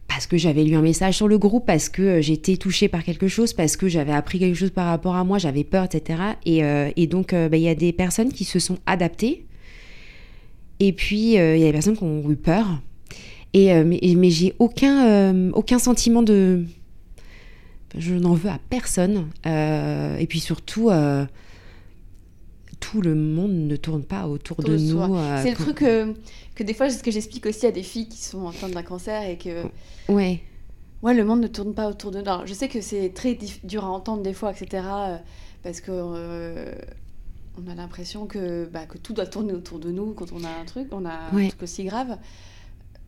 parce que j'avais lu un message sur le groupe, parce que j'étais touchée par quelque chose, parce que j'avais appris quelque chose par rapport à moi, j'avais peur, etc. Et, et donc, bah, il y a des personnes qui se sont adaptées et puis, euh, il y a des personnes qui ont eu peur. Et, euh, mais, j'ai aucun, euh, aucun sentiment de. Je n'en veux à personne. et puis surtout, tout le monde ne tourne pas autour de, nous. c'est le truc que, des fois, c'est ce que j'explique aussi à des filles qui sont atteintes d'un cancer et que. Ouais. Ouais, le monde ne tourne pas autour de nous. je sais que c'est très dur à entendre des fois, etc. parce que on a l'impression que, bah, que tout doit tourner autour de nous quand on a un truc, on a un truc aussi grave.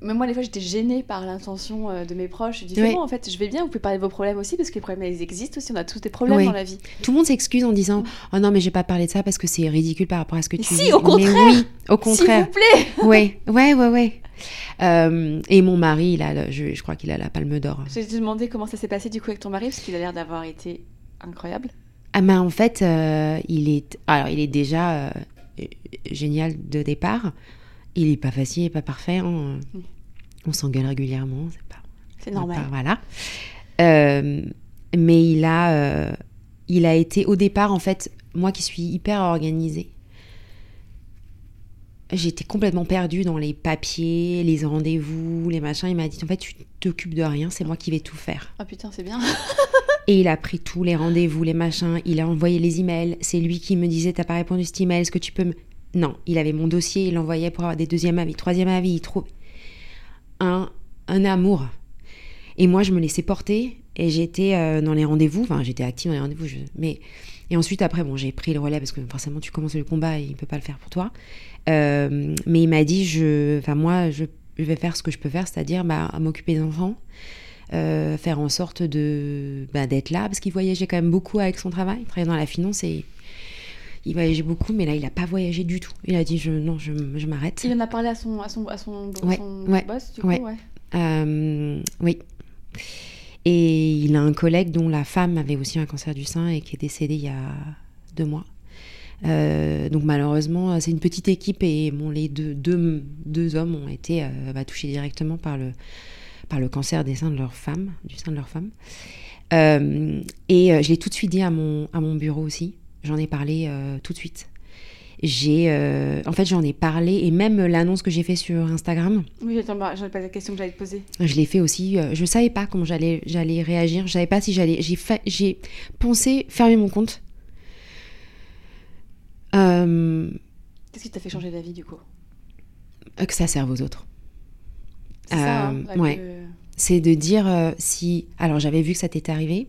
Mais moi, des fois, j'étais gênée par l'intention euh, de mes proches. Je disais, bon, en fait, je vais bien, vous pouvez parler de vos problèmes aussi, parce que les problèmes, ils existent aussi. On a tous des problèmes dans la vie. Tout le monde s'excuse en disant, oh non, mais j'ai pas parlé de ça parce que c'est ridicule par rapport à ce que tu dis. Si, au contraire mais oui, au contraire. S'il vous plaît Oui, ouais, ouais, ouais. Euh, et mon mari, il a, je, je crois qu'il a la palme d'or. Je te demandé comment ça s'est passé du coup avec ton mari, parce qu'il a l'air d'avoir été incroyable. Ah ben en fait, euh, il est, alors il est déjà génial de départ. Il est pas facile, il est pas parfait. Hein. On s'engueule régulièrement, c'est pas. C'est normal. voilà. Euh, mais il a, euh, il a été au départ en fait, moi qui suis hyper organisée. J'étais complètement perdue dans les papiers, les rendez-vous, les machins. Il m'a dit en fait, tu t'occupes de rien, c'est moi qui vais tout faire. Ah putain, c'est bien. Et il a pris tous les rendez-vous, les machins. Il a envoyé les emails. C'est lui qui me disait T'as pas répondu à cet email, est-ce que tu peux me? Non, il avait mon dossier, il l'envoyait pour avoir des deuxièmes avis, troisième avis. Il trouve un, un amour. Et moi, je me laissais porter et j'étais euh, dans les rendez-vous. Enfin, j'étais active dans les rendez-vous. Mais et ensuite, après, bon, j'ai pris le relais parce que forcément, tu commences le combat et il peut pas le faire pour toi. Euh, mais il m'a dit, je, enfin moi, je, vais faire ce que je peux faire, c'est-à-dire bah, m'occuper des enfants. Euh, faire en sorte de bah, d'être là parce qu'il voyageait quand même beaucoup avec son travail il travaillait dans la finance et il voyageait beaucoup, mais là, il n'a pas voyagé du tout. Il a dit je, non, je, je m'arrête. Il en a parlé à son, à son, à son, ouais, ouais, boss, du coup, ouais. Euh, oui. Et il a un collègue dont la femme avait aussi un cancer du sein et qui est décédé il y a deux mois. Euh, donc malheureusement, c'est une petite équipe et bon, les deux, deux, deux hommes ont été euh, bah, touchés directement par le, par le cancer des seins de leur femme, du sein de leur femme. et je l'ai tout de suite dit à mon, à mon bureau aussi. J'en ai parlé euh, tout de suite. J'ai, euh, en fait, j'en ai parlé et même l'annonce que j'ai fait sur Instagram. Oui, j'en ai pas la question que j'allais te poser. Je l'ai fait aussi. Euh, je savais pas comment j'allais, j'allais réagir. Je savais pas si j'allais. J'ai j'ai pensé fermer mon compte. Qu'est-ce qui t'a fait changer d'avis du coup? Que ça serve aux autres. C'est ça. Hein, ouais. C'est de dire si. Alors j'avais vu que ça t'était arrivé.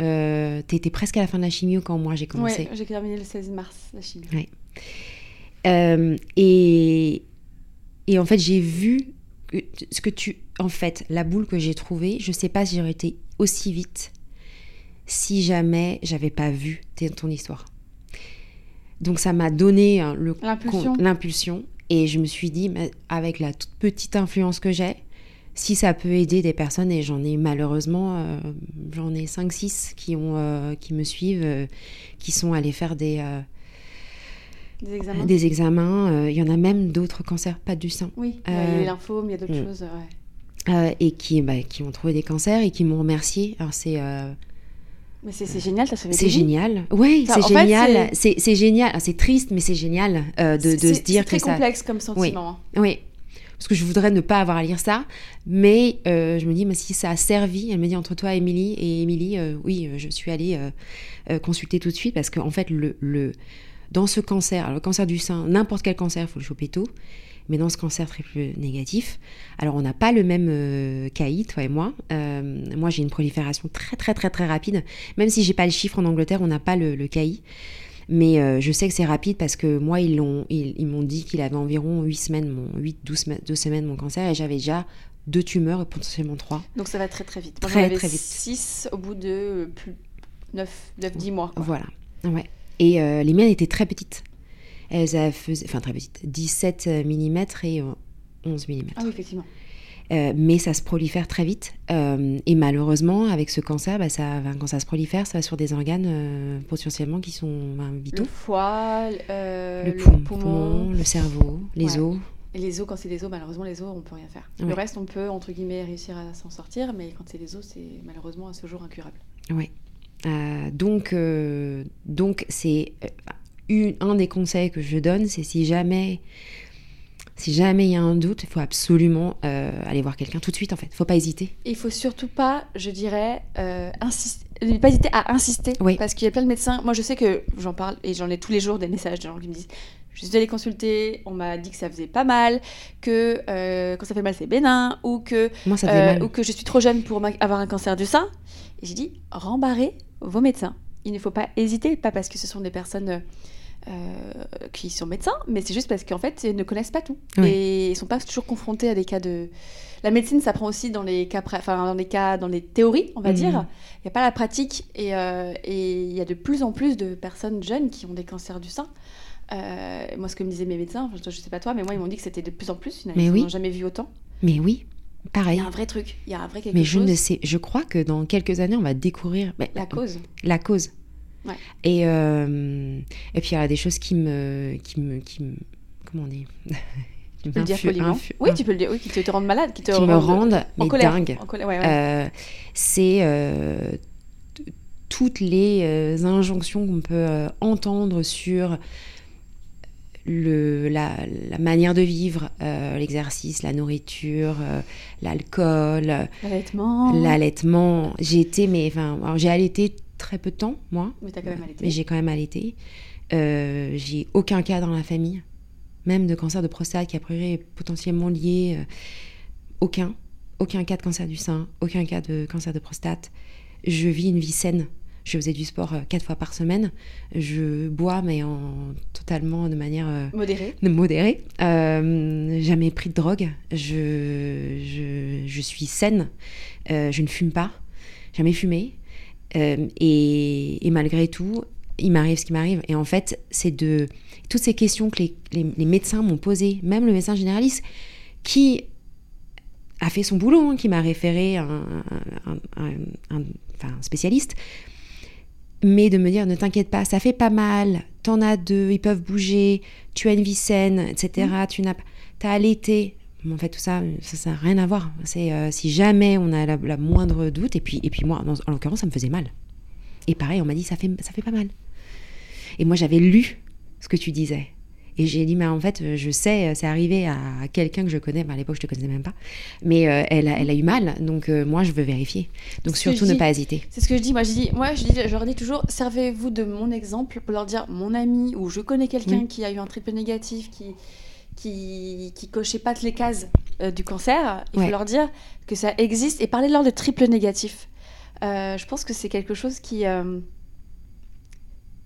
Euh, T'étais presque à la fin de la chimio quand moi j'ai commencé. Oui, j'ai terminé le 16 mars la chimio. Ouais. Euh, et, et en fait, j'ai vu ce que tu. En fait, la boule que j'ai trouvée, je sais pas si j'aurais été aussi vite si jamais j'avais pas vu ton histoire. Donc ça m'a donné hein, l'impulsion. Et je me suis dit, avec la toute petite influence que j'ai, si ça peut aider des personnes, et j'en ai malheureusement, euh, j'en ai 5-6 qui, ont, euh, qui me suivent, euh, qui sont allés faire des, des examens. Des examens. Il y en a même d'autres cancers, pas du sein. Oui, il y a lymphome, il y a d'autres mm. choses. et qui, bah, qui ont trouvé des cancers et qui m'ont remercié. Alors c'est. Mais c'est génial, ça C'est génial. Oui, c'est génial. C'est génial. C'est triste, mais c'est génial de, de se dire que ça. C'est très complexe comme sentiment. Oui. oui parce que je voudrais ne pas avoir à lire ça. Mais euh, je me dis, mais si ça a servi, elle me dit entre toi, Émilie, et Émilie, euh, oui, euh, je suis allée consulter tout de suite parce qu'en fait, le, le, dans ce cancer, le cancer du sein, n'importe quel cancer, il faut le choper tôt. Mais dans ce cancer triple négatif, alors on n'a pas le même KI, toi et moi. moi, j'ai une prolifération très, très, très, très rapide. Même si j'ai pas le chiffre en Angleterre, on n'a pas le, le KI. Mais euh, je sais que c'est rapide parce que moi, ils m'ont ils, dit qu'il avait environ 8 semaines, mon, 8, 12 semaines mon cancer et j'avais déjà deux tumeurs et potentiellement trois. Donc ça va très très vite. très très vite. 6 au bout de plus 9, 9 10 mois. Voilà. Ouais. Et euh, les miennes étaient très petites. Elles faisaient, enfin très petites, 17 mm et 11 mm. Ah oui, effectivement. Euh, mais ça se prolifère très vite. Euh, et malheureusement, avec ce cancer, bah, ça, quand ça se prolifère, ça va sur des organes euh, potentiellement qui sont ben, vitaux. Le foie, le, poumon, le cerveau, les os. Et les os, quand c'est des os, malheureusement, les os, on peut rien faire. Le reste, on peut, entre guillemets, réussir à s'en sortir, mais quand c'est les os, c'est malheureusement à ce jour incurable. Oui. donc, donc c'est un des conseils que je donne, c'est si jamais si jamais il y a un doute, il faut absolument euh, aller voir quelqu'un tout de suite en fait. Il faut pas hésiter. Il faut surtout pas, je dirais, euh, insister, ne pas hésiter à insister. Oui. Parce qu'il y a plein de médecins. Moi, je sais que j'en parle et j'en ai tous les jours des messages de gens qui me disent je suis allée consulter, on m'a dit que ça faisait pas mal, que euh, quand ça fait mal c'est bénin, ou que, Moi, ça fait mal. ou que je suis trop jeune pour avoir un cancer du sein. Et j'ai dit rembarrez vos médecins il ne faut pas hésiter, pas parce que ce sont des personnes qui sont médecins, mais c'est juste parce qu'en fait, ils ne connaissent pas tout. Et ils ne sont pas toujours confrontés à des cas de... La médecine, ça prend aussi dans les cas, enfin, dans les cas, dans les théories, on va mhm. dire. Il n'y a pas la pratique. Et il y a de plus en plus de personnes jeunes qui ont des cancers du sein. Euh, moi, ce que me disaient mes médecins, je, ne sais pas toi, mais moi, ils m'ont dit que c'était de plus en plus. Finalement, mais ils n'ont jamais vu autant. Mais oui, pareil. Il y a un vrai truc. Il y a un vrai quelque mais chose. Mais je ne sais. Je crois que dans quelques années, on va découvrir la cause. La cause. Ouais. Et euh, et puis il y a des choses qui me qui me qui me comment on dit. Tu peux le dire poliment. Oui, tu peux le dire. Oui, qui te, rendent malade, qui te qui me rendent en colère. dingue. En colère, ouais, euh, c'est toutes les injonctions qu'on peut entendre sur le, la, manière de vivre, euh, l'exercice, la nourriture, euh, l'alcool, l'allaitement. L'allaitement. J'ai été, mais enfin, j'ai allaité très peu de temps, moi. Mais t'as quand même allaité. Mais j'ai quand même allaité. Euh, j'ai aucun cas dans la famille, même de cancer de prostate qui a priori est potentiellement lié. aucun. Aucun cas de cancer du sein, aucun cas de cancer de prostate. Je vis une vie saine je faisais du sport euh, quatre fois par semaine. Je bois, mais en totalement de manière euh, modérée. modérée. Euh, jamais pris de drogue. Je, je, suis saine. je ne fume pas. Jamais fumé. Et, et, malgré tout, il m'arrive ce qui m'arrive. Et en fait, c'est de toutes ces questions que les, les, médecins m'ont posées, même le médecin généraliste, qui a fait son boulot, hein, qui m'a référé un, un, un, spécialiste, mais de me dire ne t'inquiète pas, ça fait pas mal, t'en as deux, ils peuvent bouger, tu as une vie saine, etc. Mm. Tu n'as t'as allaité. En fait, tout ça, ça n'a rien à voir. C'est euh, si jamais on a la, moindre doute, et puis, et puis moi, en l'occurrence, ça me faisait mal. Et pareil, on m'a dit ça fait, ça fait pas mal. Et moi, j'avais lu ce que tu disais. Et j'ai dit, mais en fait, je sais, c'est arrivé à quelqu'un que je connais, à l'époque, je te connaissais même pas, mais euh, elle, a, elle a eu mal, donc euh, moi, je veux vérifier. Donc surtout, ne pas hésiter. C'est ce que je dis. Moi, je dis, moi, je, dis, je leur dis toujours, servez-vous de mon exemple pour leur dire, mon ami, ou je connais quelqu'un qui a eu un triple négatif, qui qui, qui cochait pas toutes les cases euh, du cancer, il faut leur dire que ça existe et parler leur de triple négatif. je pense que c'est quelque chose qui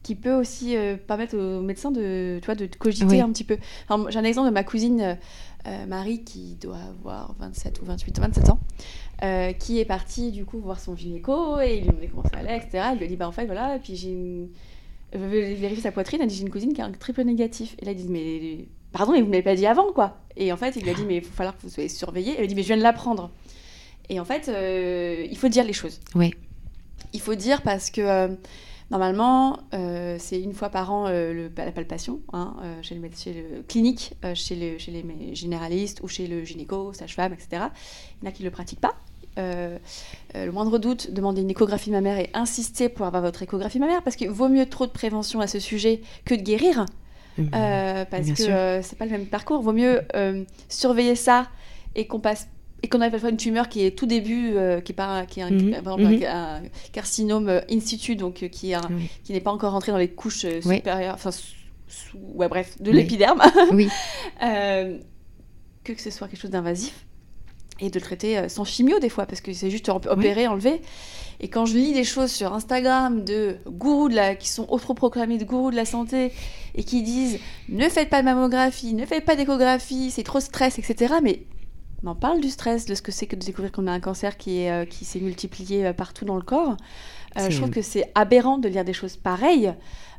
qui peut aussi euh, permettre aux médecins de, tu vois, de cogiter un petit peu. J'ai un exemple de ma cousine euh, euh, Marie qui doit avoir 27 ou 28, 27 ans, qui est partie du coup voir son gynéco et il lui a demandé comment ça allait, etc. Il lui a dit bah en fait voilà, et puis j'ai une... vérifier sa poitrine, elle dit j'ai une cousine qui a un triple négatif. Et là il dit mais pardon mais vous ne m'avez pas dit avant quoi. Et en fait il lui a dit mais il va falloir que vous soyez surveillée. Elle lui a dit mais je viens de l'apprendre. Et en fait il faut dire les choses. Oui. Il faut dire parce que Normalement, euh, c'est une fois par an euh, le, la palpation hein, euh, chez, le, chez, le, clinique, chez, le, chez, les généralistes ou chez le gynéco, sage-femme, etc. Il y en a qui ne le pratiquent pas. Le moindre doute, demandez une échographie mammaire et insistez pour avoir votre échographie mammaire parce qu'il vaut mieux trop de prévention à ce sujet que de guérir. Mmh. parce que c'est pas le même parcours. Vaut mieux surveiller ça et qu'on passe et qu'on a parfois une tumeur qui est tout début, euh, qui est pas, qui est un, mhm. Mhm. un, carcinome euh, in situ, donc euh, qui, n'est pas encore rentré dans les couches supérieures, enfin, ouais, bref, de l'épiderme. Oui. que, ce soit quelque chose d'invasif et de le traiter sans chimio des fois, parce que c'est juste opérer, enlever. Et quand je lis des choses sur Instagram de gourous de la, qui sont autoproclamés de gourous de la santé et qui disent ne faites pas de mammographie, ne faites pas d'échographie, c'est trop stress, etc. Mais on en parle du stress, de ce que c'est que de découvrir qu'on a un cancer qui euh, s'est multiplié euh, partout dans le corps. Euh, je trouve que c'est aberrant de lire des choses pareilles.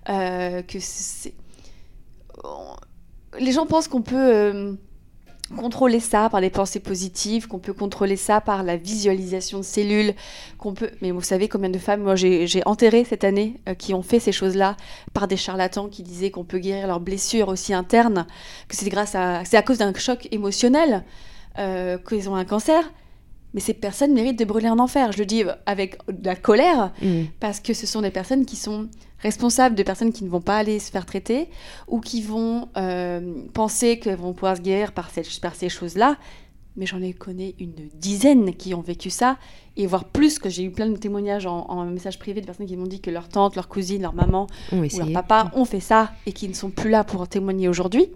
que Les gens pensent qu'on peut contrôler ça par des pensées positives, qu'on peut contrôler ça par la visualisation de cellules, qu'on peut. Mais vous savez combien de femmes, moi j'ai enterré cette année, qui ont fait ces choses-là par des charlatans qui disaient qu'on peut guérir leurs blessures aussi internes, que c'est grâce à, c'est à cause d'un choc émotionnel euh, qu'ils ont un cancer, mais ces personnes méritent de brûler en enfer. Je le dis avec de la colère, mm. parce que ce sont des personnes qui sont responsables de personnes qui ne vont pas aller se faire traiter ou qui vont euh, penser qu'elles vont pouvoir se guérir par, par ces choses-là. Mais j'en ai connu une dizaine qui ont vécu ça, et voire plus, que j'ai eu plein de témoignages en, en message privé de personnes qui m'ont dit que leur tante, leur cousine, leur maman ou leur papa ont fait ça et qui ne sont plus là pour en témoigner aujourd'hui.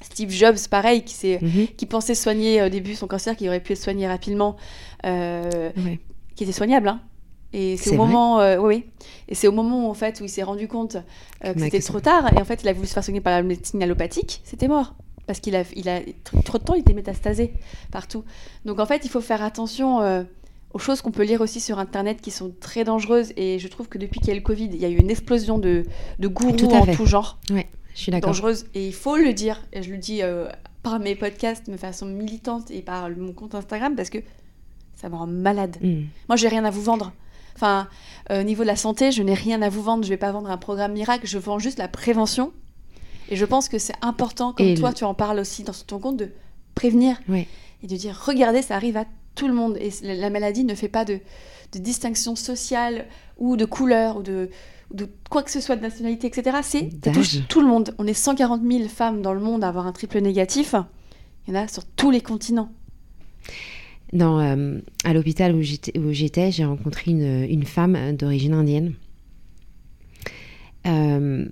Steve Jobs, pareil, qui, mhm. qui pensait soigner au début son cancer, qui aurait pu être soigné rapidement, euh, qui était soignable. Hein. Et c'est au moment, euh, oui, et c'est au moment où, en fait où il s'est rendu compte euh, que c'était trop tard. Et en fait, il a voulu se faire soigner par la médecine allopathique. C'était mort parce qu'il a, il a trop de temps, il était métastasé partout. Donc en fait, il faut faire attention aux choses qu'on peut lire aussi sur Internet qui sont très dangereuses. Et je trouve que depuis qu'il y a eu le Covid, il y a eu une explosion de, de gourous tout en tout genre. Je suis d'accord. Dangereuse. Et il faut le dire. Et je le dis par mes podcasts de façon militante et par mon compte Instagram parce que ça me rend malade. Mm. Moi, j'ai rien à vous vendre. Enfin, euh, au niveau de la santé, je n'ai rien à vous vendre. Je ne vais pas vendre un programme miracle. Je vends juste la prévention. Et je pense que c'est important, comme toi, tu en parles aussi dans ton compte, de prévenir et de dire regardez, ça arrive à tout le monde. Et la maladie ne fait pas de, distinction sociale ou de couleur ou de, de quoi que ce soit de nationalité, etc. C'est touche tout le monde. On est 140 000 femmes dans le monde à avoir un triple négatif. Il y en a sur tous les continents. Euh, à l'hôpital où j'étais, j'ai rencontré une, une femme d'origine indienne. Euh,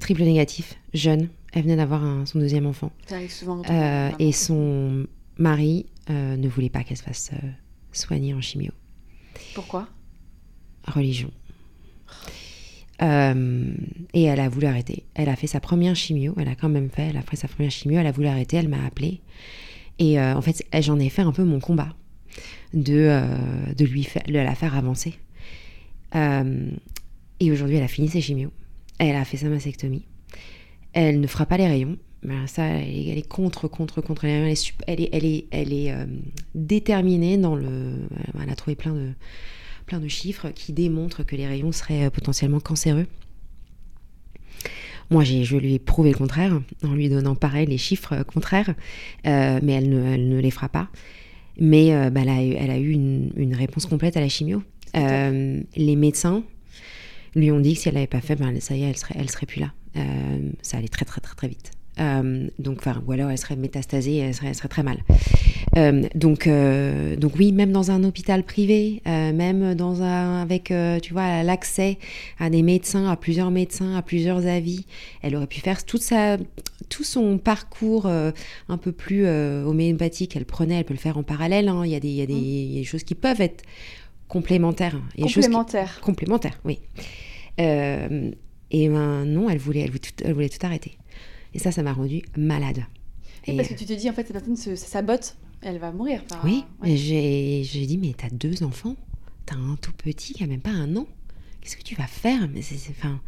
triple négatif, jeune. Elle venait d'avoir son deuxième enfant. Ça arrive souvent. Euh, et son mari ne voulait pas qu'elle se fasse soigner en chimio. Pourquoi? Religion. Et elle a voulu arrêter. Elle a fait sa première chimio. Elle a quand même fait. Elle a fait sa première chimio. Elle a voulu arrêter. Elle m'a appelée. Et euh, en fait, j'en ai fait un peu mon combat de, euh, de lui la faire avancer. Euh, et aujourd'hui, elle a fini ses chimios. Elle a fait sa mastectomie. Elle ne fera pas les rayons. Mais ça, elle est, contre, contre, contre les rayons. Elle est, elle est, elle est, déterminée dans le. Elle a trouvé plein de, plein de chiffres qui démontrent que les rayons seraient potentiellement cancéreux. Moi, je lui ai prouvé le contraire en lui donnant pareil les chiffres contraires, euh, mais elle ne, les fera pas. Mais euh, bah, elle, a eu, une, réponse complète à la chimio. Euh, les médecins lui ont dit que si elle n'avait pas fait, ben, ça y est, elle serait, elle serait plus là. ça allait très très très très vite. Euh, donc, enfin, ou alors elle serait métastasée, elle serait, elle serait très mal. Euh, donc, euh, donc oui, même dans un hôpital privé, même dans un, avec, tu vois, l'accès à des médecins, à plusieurs médecins, à plusieurs avis, elle aurait pu faire toute sa, tout son parcours un peu plus homéopathique. Elle prenait, elle peut le faire en parallèle. Hein. Il, y a des, il, y a des, il y a des choses qui peuvent être complémentaires. complémentaires. Complémentaires, oui. et ben non, elle voulait, elle voulait tout, elle voulait tout arrêter. Et ça, ça m'a rendu malade. Et parce que tu te dis, en fait, cette personne se, sabote, elle va mourir. oui, j'ai dit, mais t'as deux enfants, t'as un tout petit qui a même pas un an. Qu'est-ce que tu vas faire? Mais c'est, enfin,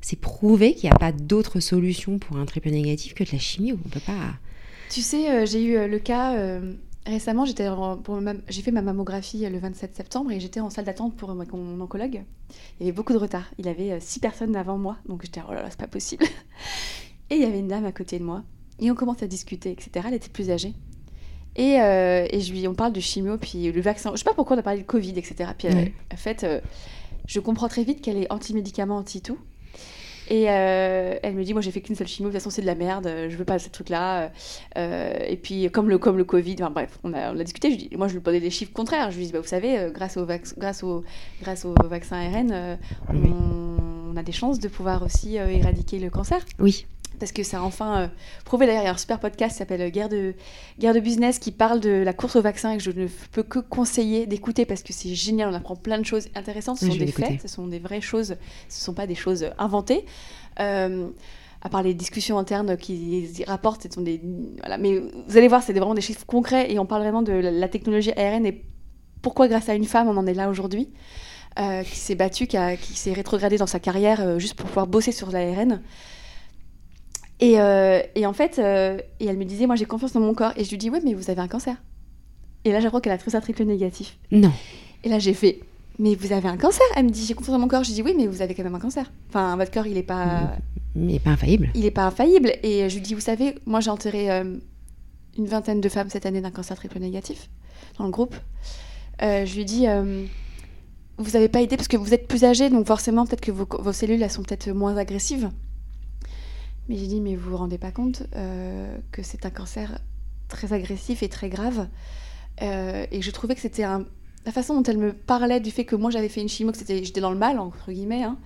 c'est prouvé qu'il n'y a pas d'autre solution pour un triple négatif que de la chimie. On peut pas. Tu sais, euh, j'ai eu euh, le cas. Euh, récemment, j'étais j'ai fait ma mammographie le 27 septembre et j'étais en salle d'attente pour mon oncologue. Il y avait beaucoup de retard. Il avait six personnes avant moi, donc j'étais oh là là, c'est pas possible. Et il y avait une dame à côté de moi. Et on commence à discuter, etc. Elle était plus âgée. Et, euh, et je lui, on parle de chimio, puis le vaccin. Je sais pas pourquoi on a parlé de Covid, etc. Puis euh, en fait, euh, je comprends très vite qu'elle est anti-médicament, anti-tout. Et elle me dit, moi j'ai fait qu'une seule chimio, de toute façon c'est de la merde, je veux pas ce truc-là. et puis comme le, comme le Covid, enfin, bref, on a, on a discuté, je dis, moi je lui posais des chiffres contraires. Je lui dis, bah, vous savez, grâce, au grâce, au, grâce au vaccin ARN, on, on, a des chances de pouvoir aussi éradiquer le cancer. Oui parce que ça a enfin euh, prouvé d'ailleurs, il y a un super podcast qui s'appelle euh, Guerre de, Guerre de Business qui parle de la course au vaccin et que je ne peux que conseiller d'écouter parce que c'est génial, on apprend plein de choses intéressantes, ce sont des faits, ce sont des vraies choses, ce ne sont pas des choses inventées. Euh, à part les discussions internes qui rapportent, ce sont des, voilà. mais vous allez voir, c'est vraiment des chiffres concrets et on parle vraiment de la, technologie ARN et pourquoi grâce à une femme on en est là aujourd'hui. qui s'est battue, qui, qui s'est rétrogradée dans sa carrière juste pour pouvoir bosser sur l'ARN. Et, euh, et, en fait, euh, et elle me disait, moi j'ai confiance dans mon corps. Et je lui dis, ouais, mais vous avez un cancer. Et là, j'apprends qu'elle a trouvé ça triple négatif. Non. Et là, j'ai fait, mais vous avez un cancer? Elle me dit, j'ai confiance dans mon corps. Je dis, oui, mais vous avez quand même un cancer. Enfin, votre corps, il n'est pas. Il n'est pas infaillible. Il n'est pas infaillible. Et je lui dis, vous savez, moi j'ai enterré euh, une vingtaine de femmes cette année d'un cancer triple négatif dans le groupe. je lui dis, vous n'avez pas aidé parce que vous êtes plus âgé, donc forcément, peut-être que vos, vos cellules, elles sont peut-être moins agressives. Mais j'ai dit, mais vous vous rendez pas compte euh, que c'est un cancer très agressif et très grave. Euh, et je trouvais que c'était un... la façon dont elle me parlait du fait que moi j'avais fait une chimio, que c'était, j'étais dans le mal, entre guillemets, hein,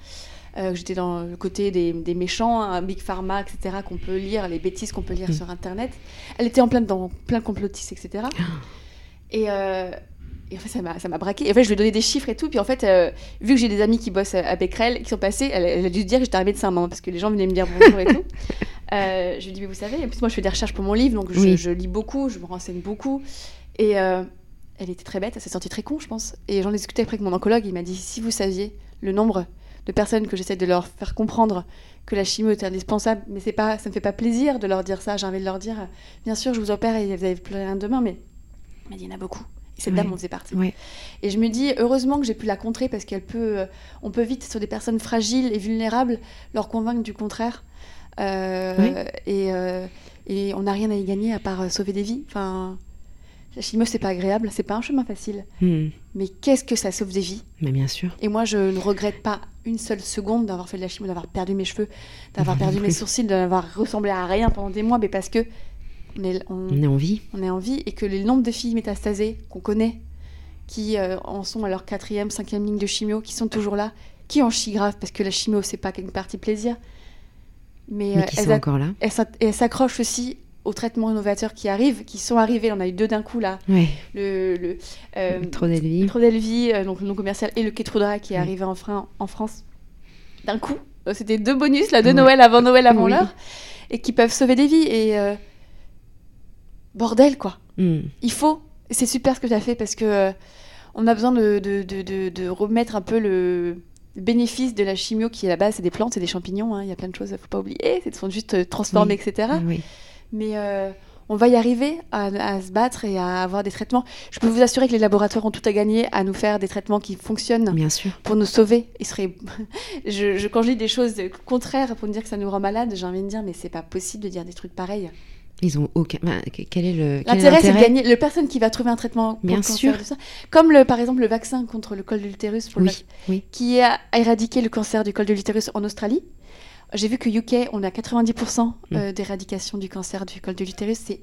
euh, j'étais dans le côté des, des méchants, big pharma, etc., qu'on peut lire, les bêtises qu'on peut lire mm. sur Internet. Elle était en plein dans plein complotiste, etc. Et, Et en fait, ça m'a, ça m'a braqué. Et en fait, je lui ai donné des chiffres et tout. Puis en fait, euh, vu que j'ai des amis qui bossent à Becquerel, qui sont passés, elle, a dû dire que j'étais arrivée de Saint-Main, parce que les gens venaient me dire bonjour et tout. Euh, je lui ai dit, mais vous savez, en plus, moi, je fais des recherches pour mon livre, donc je, lis beaucoup, je me renseigne beaucoup. Et euh, elle était très bête, elle s'est sentie très con, je pense. Et j'en ai discuté après avec mon oncologue, il m'a dit, si vous saviez le nombre de personnes que j'essaie de leur faire comprendre que la chimio est indispensable, mais c'est pas, ça me fait pas plaisir de leur dire ça. J'ai envie de leur dire, bien sûr, je vous opère et vous avez plus rien demain, mais il y en a beaucoup. Et cette dame, on faisait partie. Et je me dis, heureusement que j'ai pu la contrer parce qu'elle peut, euh, on peut vite, sur des personnes fragiles et vulnérables, leur convaincre du contraire. Euh, et, euh, et, on n'a rien à y gagner à part sauver des vies. Enfin, la chimio, c'est pas agréable, c'est pas un chemin facile. Hmm. Mais qu'est-ce que ça sauve des vies? Mais bien sûr. Et moi, je ne regrette pas une seule seconde d'avoir fait de la chimio, d'avoir perdu mes cheveux, d'avoir perdu mes sourcils, d'avoir ressemblé à rien pendant des mois, mais parce que on est, on, est en vie. On est en vie et que les nombres de filles métastasées qu'on connaît, qui euh, en sont à leur quatrième, cinquième ligne de chimio, qui sont toujours là, qui en chient grave parce que la chimio c'est pas qu'une partie plaisir, mais, euh, qui sont encore là. Elles s'accrochent aussi aux traitements innovateurs qui arrivent, qui sont arrivés. On a eu deux d'un coup là. Le, le, euh, le Trodelvie. Trodelvie, donc le non commercial, et le Ketrudra qui est arrivé en, en France d'un coup. C'était deux bonus là, de Noël avant Noël avant l'heure, et qui peuvent sauver des vies. Et bordel, quoi. Hmm. Il faut. C'est super ce que tu as fait parce que euh, on a besoin de, de, remettre un peu le bénéfice de la chimio qui, à la base, c'est des plantes, c'est des champignons. Hein. Il y a plein de choses, il faut pas oublier. Elles sont juste euh, transformées, etc. Mais euh, on va y arriver à, se battre et à avoir des traitements. Je peux vous assurer que les laboratoires ont tout à gagner à nous faire des traitements qui fonctionnent Bien sûr. pour nous sauver. Il serait... je, quand je lis des choses contraires pour me dire que ça nous rend malade, j'ai envie de dire, mais c'est pas possible de dire des trucs pareils. Ils ont aucun. quel est le. L'intérêt, c'est de gagner. Le personne qui va trouver un traitement Bien sûr. Comme le, par exemple le vaccin contre le col de l'utérus, oui, qui a éradiqué le cancer du col de l'utérus en Australie. J'ai vu que UK, on a 90% euh, mm. d'éradication du cancer du col de l'utérus. C'est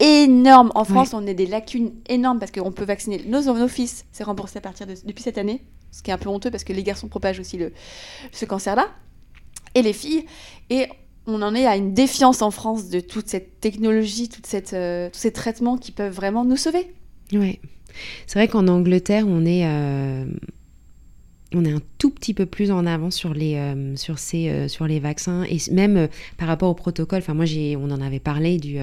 énorme. En France, on a des lacunes énormes parce qu'on peut vacciner nos, nos fils. C'est remboursé à partir de depuis cette année, ce qui est un peu honteux parce que les garçons propagent aussi le, ce cancer-là et les filles. Et on en est à une défiance en France de toute cette technologie, toute cette, euh, tous ces traitements qui peuvent vraiment nous sauver. Oui. C'est vrai qu'en Angleterre, on est, euh, on est un tout petit peu plus en avant sur les, euh, sur ces, sur les vaccins et même par rapport au protocole. Enfin, moi, j'ai, on en avait parlé du,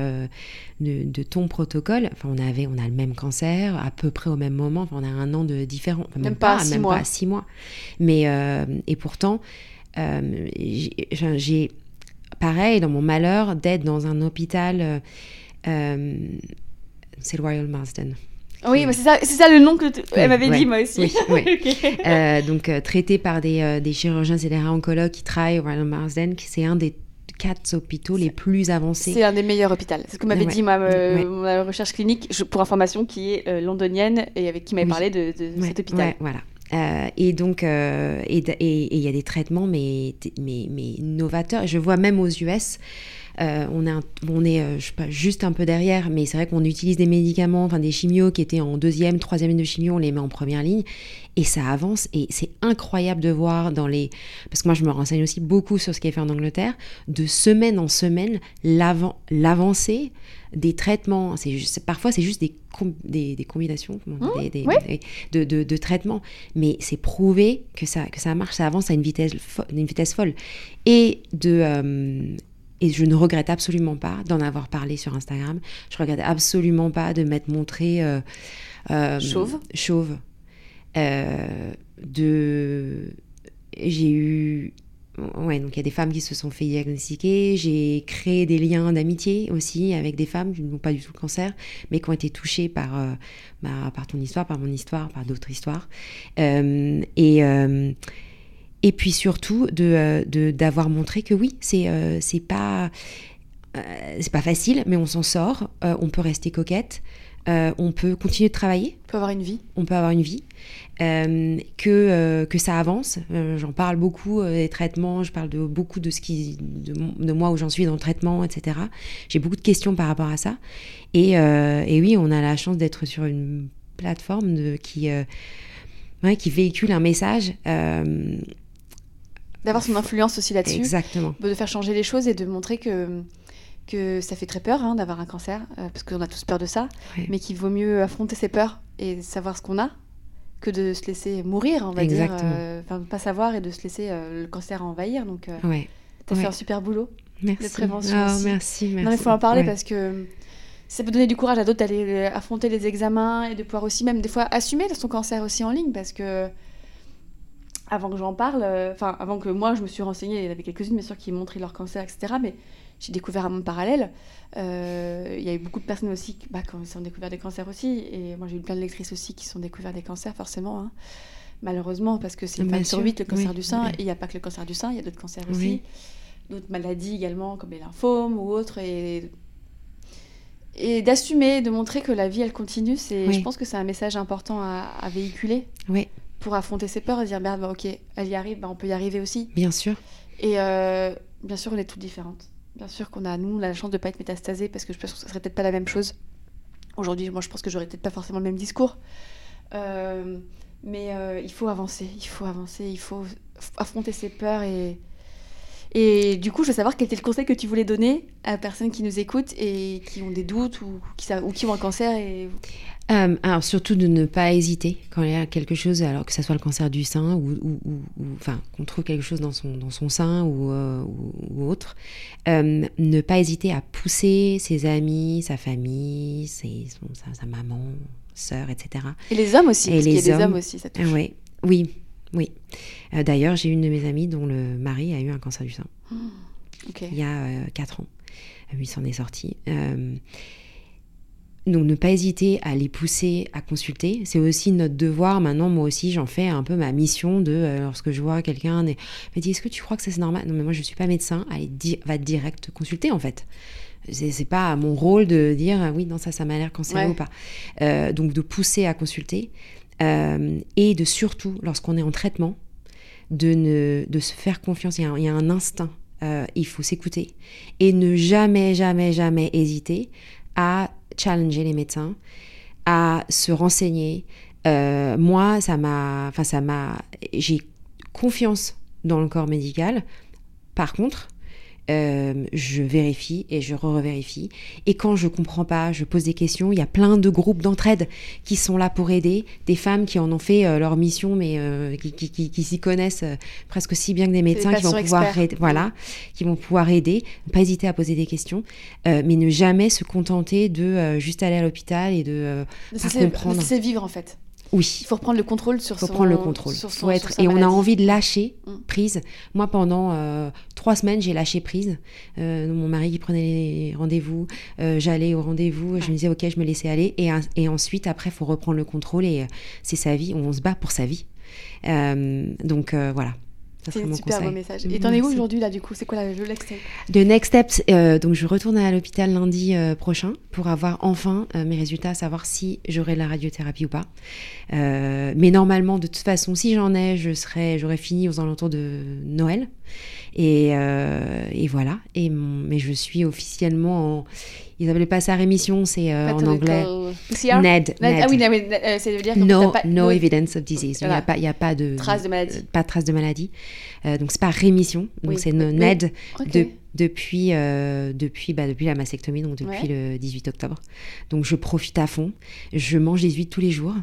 de, ton protocole. Enfin, on avait, on a le même cancer à peu près au même moment. Enfin, on a un an de différence. même, pas, six même mois. pas six mois. Mais et pourtant, j'ai pareil, dans mon malheur, d'être dans un hôpital. Euh, euh, c'est le Royal Marsden. Oui, c'est ça, ça, le nom que elle m'avait dit moi aussi. Oui, euh, donc traité par des, des chirurgiens et des oncologues qui travaillent au Royal Marsden, c'est un des quatre hôpitaux les plus avancés. C'est un des meilleurs hôpitaux. C'est ce que m'avait dit ma, recherche clinique, pour information, qui est londonienne et avec qui m'avait parlé de, de cet hôpital. voilà. Euh, et donc, euh, et il y a des traitements, mais, mais, mais novateurs. Je vois même aux US, euh, on, est je sais pas, juste un peu derrière, mais c'est vrai qu'on utilise des médicaments, enfin des chimios qui étaient en deuxième, troisième ligne de chimio, on les met en première ligne et ça avance. Et c'est incroyable de voir dans les. Parce que moi, je me renseigne aussi beaucoup sur ce qui est fait en Angleterre, de semaine en semaine, l'avancée des traitements. C'est juste, parfois, c'est juste des, des, combinations mmh, de, de, traitements. Mais c'est prouvé que ça, que ça marche, ça avance à une vitesse, une vitesse folle. Et de. Euh, et je ne regrette absolument pas d'en avoir parlé sur Instagram. Je regrette absolument pas de m'être montrée euh, euh, chauve. Chauve. De j'ai eu ouais, donc il y a des femmes qui se sont fait diagnostiquer. J'ai créé des liens d'amitié aussi avec des femmes qui n'ont pas du tout le cancer, mais qui ont été touchées par, euh, bah, par ton histoire, par mon histoire, par d'autres histoires. Euh, et, euh, et puis surtout de, d'avoir montré que oui, c'est, c'est pas. pas facile, mais on s'en sort. on peut rester coquette. On peut continuer de travailler. On peut avoir une vie. On peut avoir une vie. Euh, que, euh, que ça avance. Euh, j'en parle beaucoup des traitements, je parle de beaucoup de ce qui de, moi où j'en suis dans le traitement, etc. J'ai beaucoup de questions par rapport à ça. Et, et oui, on a la chance d'être sur une plateforme de, qui, ouais, qui véhicule un message. D'avoir son influence aussi là-dessus. Exactement. De faire changer les choses et de montrer que que ça fait très peur hein, d'avoir un cancer, parce qu'on a tous peur de ça, mais qu'il vaut mieux affronter ses peurs et savoir ce qu'on a que de se laisser mourir, on va dire. Enfin, pas savoir et de se laisser le cancer envahir. Donc, ouais. tu as fait un super boulot merci. de prévention. Oh, merci, merci. Non, il faut en parler parce que ça peut donner du courage à d'autres d'aller affronter les examens et de pouvoir aussi même des fois assumer son cancer aussi en ligne parce que avant que j'en parle, euh, enfin avant que moi je me suis renseignée, il y avait quelques-unes bien sûr qui montraient leur cancer, etc. Mais j'ai découvert un monde parallèle. Euh, il y a eu beaucoup de personnes aussi qui bah, ont découvert des cancers aussi. Et moi j'ai eu plein de lectrices aussi qui sont découvert des cancers forcément. Hein. Malheureusement parce que c'est une sur 8 le cancer du sein. Et il n'y a pas que le cancer du sein, il y a d'autres cancers aussi. D'autres maladies également comme les lymphomes ou autres. Et et d'assumer, de montrer que la vie, elle continue, c'est, je pense que c'est un message important à, véhiculer. Oui. Pour affronter ses peurs et dire, merde, bah, ok, elle y arrive, bah, on peut y arriver aussi. Bien sûr. Et euh, bien sûr, on est toutes différentes. Bien sûr qu'on a, nous, la chance de ne pas être métastasées parce que je pense que ça serait peut-être pas la même chose. Aujourd'hui, moi, je pense que j'aurais peut-être pas forcément le même discours. Euh, mais euh, il faut avancer, il faut avancer, il faut affronter ses peurs et, et du coup, je veux savoir quel était le conseil que tu voulais donner à personnes qui nous écoutent et qui ont des doutes ou qui, ou qui ont un cancer. Et... Euh, alors surtout de ne pas hésiter quand il y a quelque chose, alors que ce soit le cancer du sein ou, ou, enfin qu'on trouve quelque chose dans son, dans son sein ou, euh, autre, euh, ne pas hésiter à pousser ses amis, sa famille, ses, sa, sa, maman, sœur, etc. Et les hommes aussi, et parce les y a des hommes aussi, ça touche. oui, oui, oui. Euh, d'ailleurs, j'ai une de mes amies dont le mari a eu un cancer du sein. Oh, il y a 4 euh, ans. Lui s'en est sorti. Euh, donc ne pas hésiter à les pousser à consulter. C'est aussi notre devoir. Maintenant, moi aussi, j'en fais un peu ma mission de lorsque je vois quelqu'un me dit est-ce que tu crois que c'est normal? Non, mais moi je suis pas médecin. Allez, va direct consulter en fait. C'est pas mon rôle de dire oui non ça ça m'a l'air cancéreux ou pas. donc de pousser à consulter. Euh, et de surtout, lorsqu'on est en traitement, de, ne, de se faire confiance. Il y a un, instinct. Euh, il faut s'écouter. Et ne jamais, jamais, jamais hésiter à challenger les médecins, à se renseigner. Euh, moi, ça m'a. Enfin, ça m'a. J'ai confiance dans le corps médical. Par contre, euh, je vérifie et je re-vérifie. Et quand je comprends pas, je pose des questions. Il y a plein de groupes d'entraide qui sont là pour aider, des femmes qui en ont fait euh, leur mission, mais euh, qui, s'y connaissent presque si bien que des médecins qui vont pouvoir aider, voilà, qui vont pouvoir aider. Pas hésiter à poser des questions, mais ne jamais se contenter de juste aller à l'hôpital et de comprendre. C'est vivre en fait. Oui. Il faut reprendre le contrôle sur faut prendre le contrôle. être... et on a envie de lâcher mm. prise. Moi, pendant euh, trois semaines, j'ai lâché prise. Euh, mon mari qui prenait les rendez-vous, euh, j'allais au rendez-vous, je me disais ok, je me laissais aller. Et, et ensuite, après, il faut reprendre le contrôle et c'est sa vie. On se bat pour sa vie. donc voilà. C'est un super beau message. Et t'en es où aujourd'hui là du coup? C'est quoi le next step? Le next step, euh, donc je retourne à l'hôpital lundi euh, prochain pour avoir enfin euh, mes résultats, savoir si j'aurai la radiothérapie ou pas. mais normalement, de toute façon, si j'en ai, je serai, j'aurai fini aux alentours de Noël. Et, et voilà. Et mais je suis officiellement en ils n'appelaient pas ça rémission, c'est euh, en anglais. NED. Ah oui, euh, c'est de dire no, pas, no evidence of disease. Il n'y a, pas, a pas de trace de maladie. pas de trace de maladie. Euh, donc c'est pas rémission. Donc c'est NED depuis depuis bah, depuis la mastectomie, donc depuis le 18 octobre. Donc je profite à fond. Je mange des huîtres tous les jours.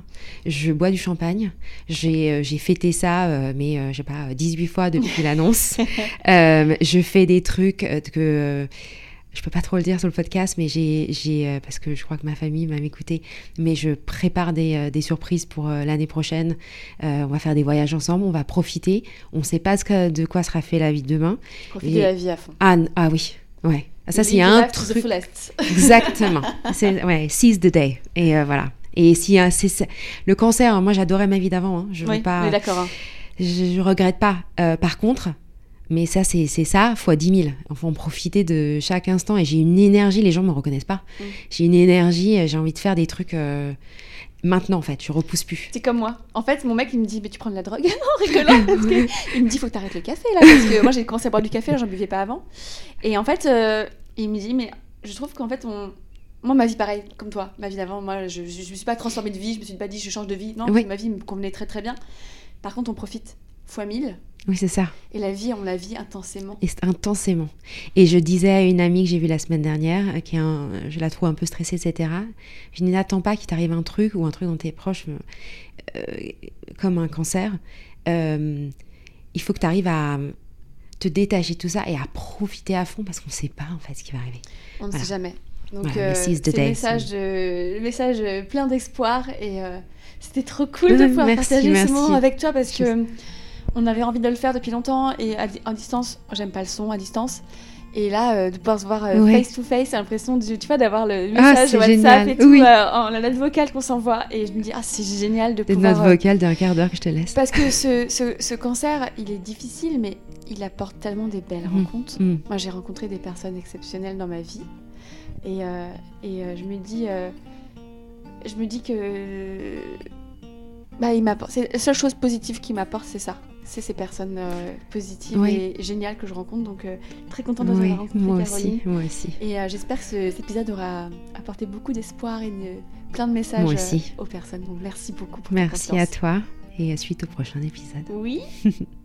Je bois du champagne. J'ai j'ai fêté ça, mais je sais pas 18 fois depuis l'annonce. je fais des trucs que je peux pas trop le dire sur le podcast, mais j'ai, euh, parce que je crois que ma famille m'a écouté, mais je prépare des, euh, des surprises pour euh, l'année prochaine. on va faire des voyages ensemble, on va profiter. On ne sait pas ce que, de quoi sera fait la vie de demain. Profiter de la vie à fond. Ah, ah oui, ouais. Ça, c'est un truc. Exactement. c'est, ouais, seize the day. Et voilà. Et si c'est, le cancer, moi j'adorais ma vie d'avant. Hein. Je oui, pas. d'accord. Hein. Je, je, regrette pas. par contre, mais ça, c'est ça, fois 10 000. Il faut en profiter de chaque instant. Et j'ai une énergie, les gens ne me reconnaissent pas. Mm. J'ai une énergie, euh, j'ai envie de faire des trucs euh, maintenant, en fait. Je repousse plus. C'est comme moi. En fait, mon mec, il me dit, mais tu prends de la drogue? Non, rigolant. il me dit, faut que tu arrêtes le café, là. Parce que moi, j'ai commencé à boire du café, j'en buvais pas avant. Et en fait, euh, il me dit, mais je trouve qu'en fait, on... Moi, ma vie, pareil, comme toi, ma vie d'avant, moi, je ne me suis pas transformée de vie, je me suis pas dit, je change de vie. Non, ma vie me convenait très très bien. Par contre, on profite fois mille. Oui, c'est ça. Et la vie, on la vit intensément. Et intensément. Et je disais à une amie que j'ai vue la semaine dernière, euh, qui un, je la trouve un peu stressée, etc. Je n'attends pas qu'il t'arrive un truc ou un truc dont tu es proche, euh, comme un cancer. Euh, il faut que tu arrives à te détacher de tout ça et à profiter à fond parce qu'on ne sait pas en fait ce qui va arriver. On ne sait jamais. Donc c'est le message, de, le message plein d'espoir et c'était trop cool de pouvoir partager ce moment avec toi parce que on avait envie de le faire depuis longtemps et à, distance, j'aime pas le son à distance. Et là, euh, de pouvoir se voir euh, face to face, j'ai l'impression tu vois, d'avoir le ah, message WhatsApp et tout, euh, en la note vocale qu'on s'envoie. Et je me dis, ah, c'est génial de pouvoir. Une note vocale d'un quart d'heure que je te laisse. Parce que ce, ce, ce, cancer, il est difficile, mais il apporte tellement des belles mm. rencontres. Mm. Moi, j'ai rencontré des personnes exceptionnelles dans ma vie. Et, et je me dis, je me dis que bah, il m'apporte. La seule chose positive qu'il m'apporte, c'est ça c'est ces personnes euh, positives et géniales que je rencontre. Donc, euh, très contente de vous avoir rencontré, moi Caroline. Aussi, moi aussi. Et euh, j'espère que cet épisode aura apporté beaucoup d'espoir et plein de messages aux personnes. Donc, merci beaucoup pour Merci à toi et à suite au prochain épisode. Oui.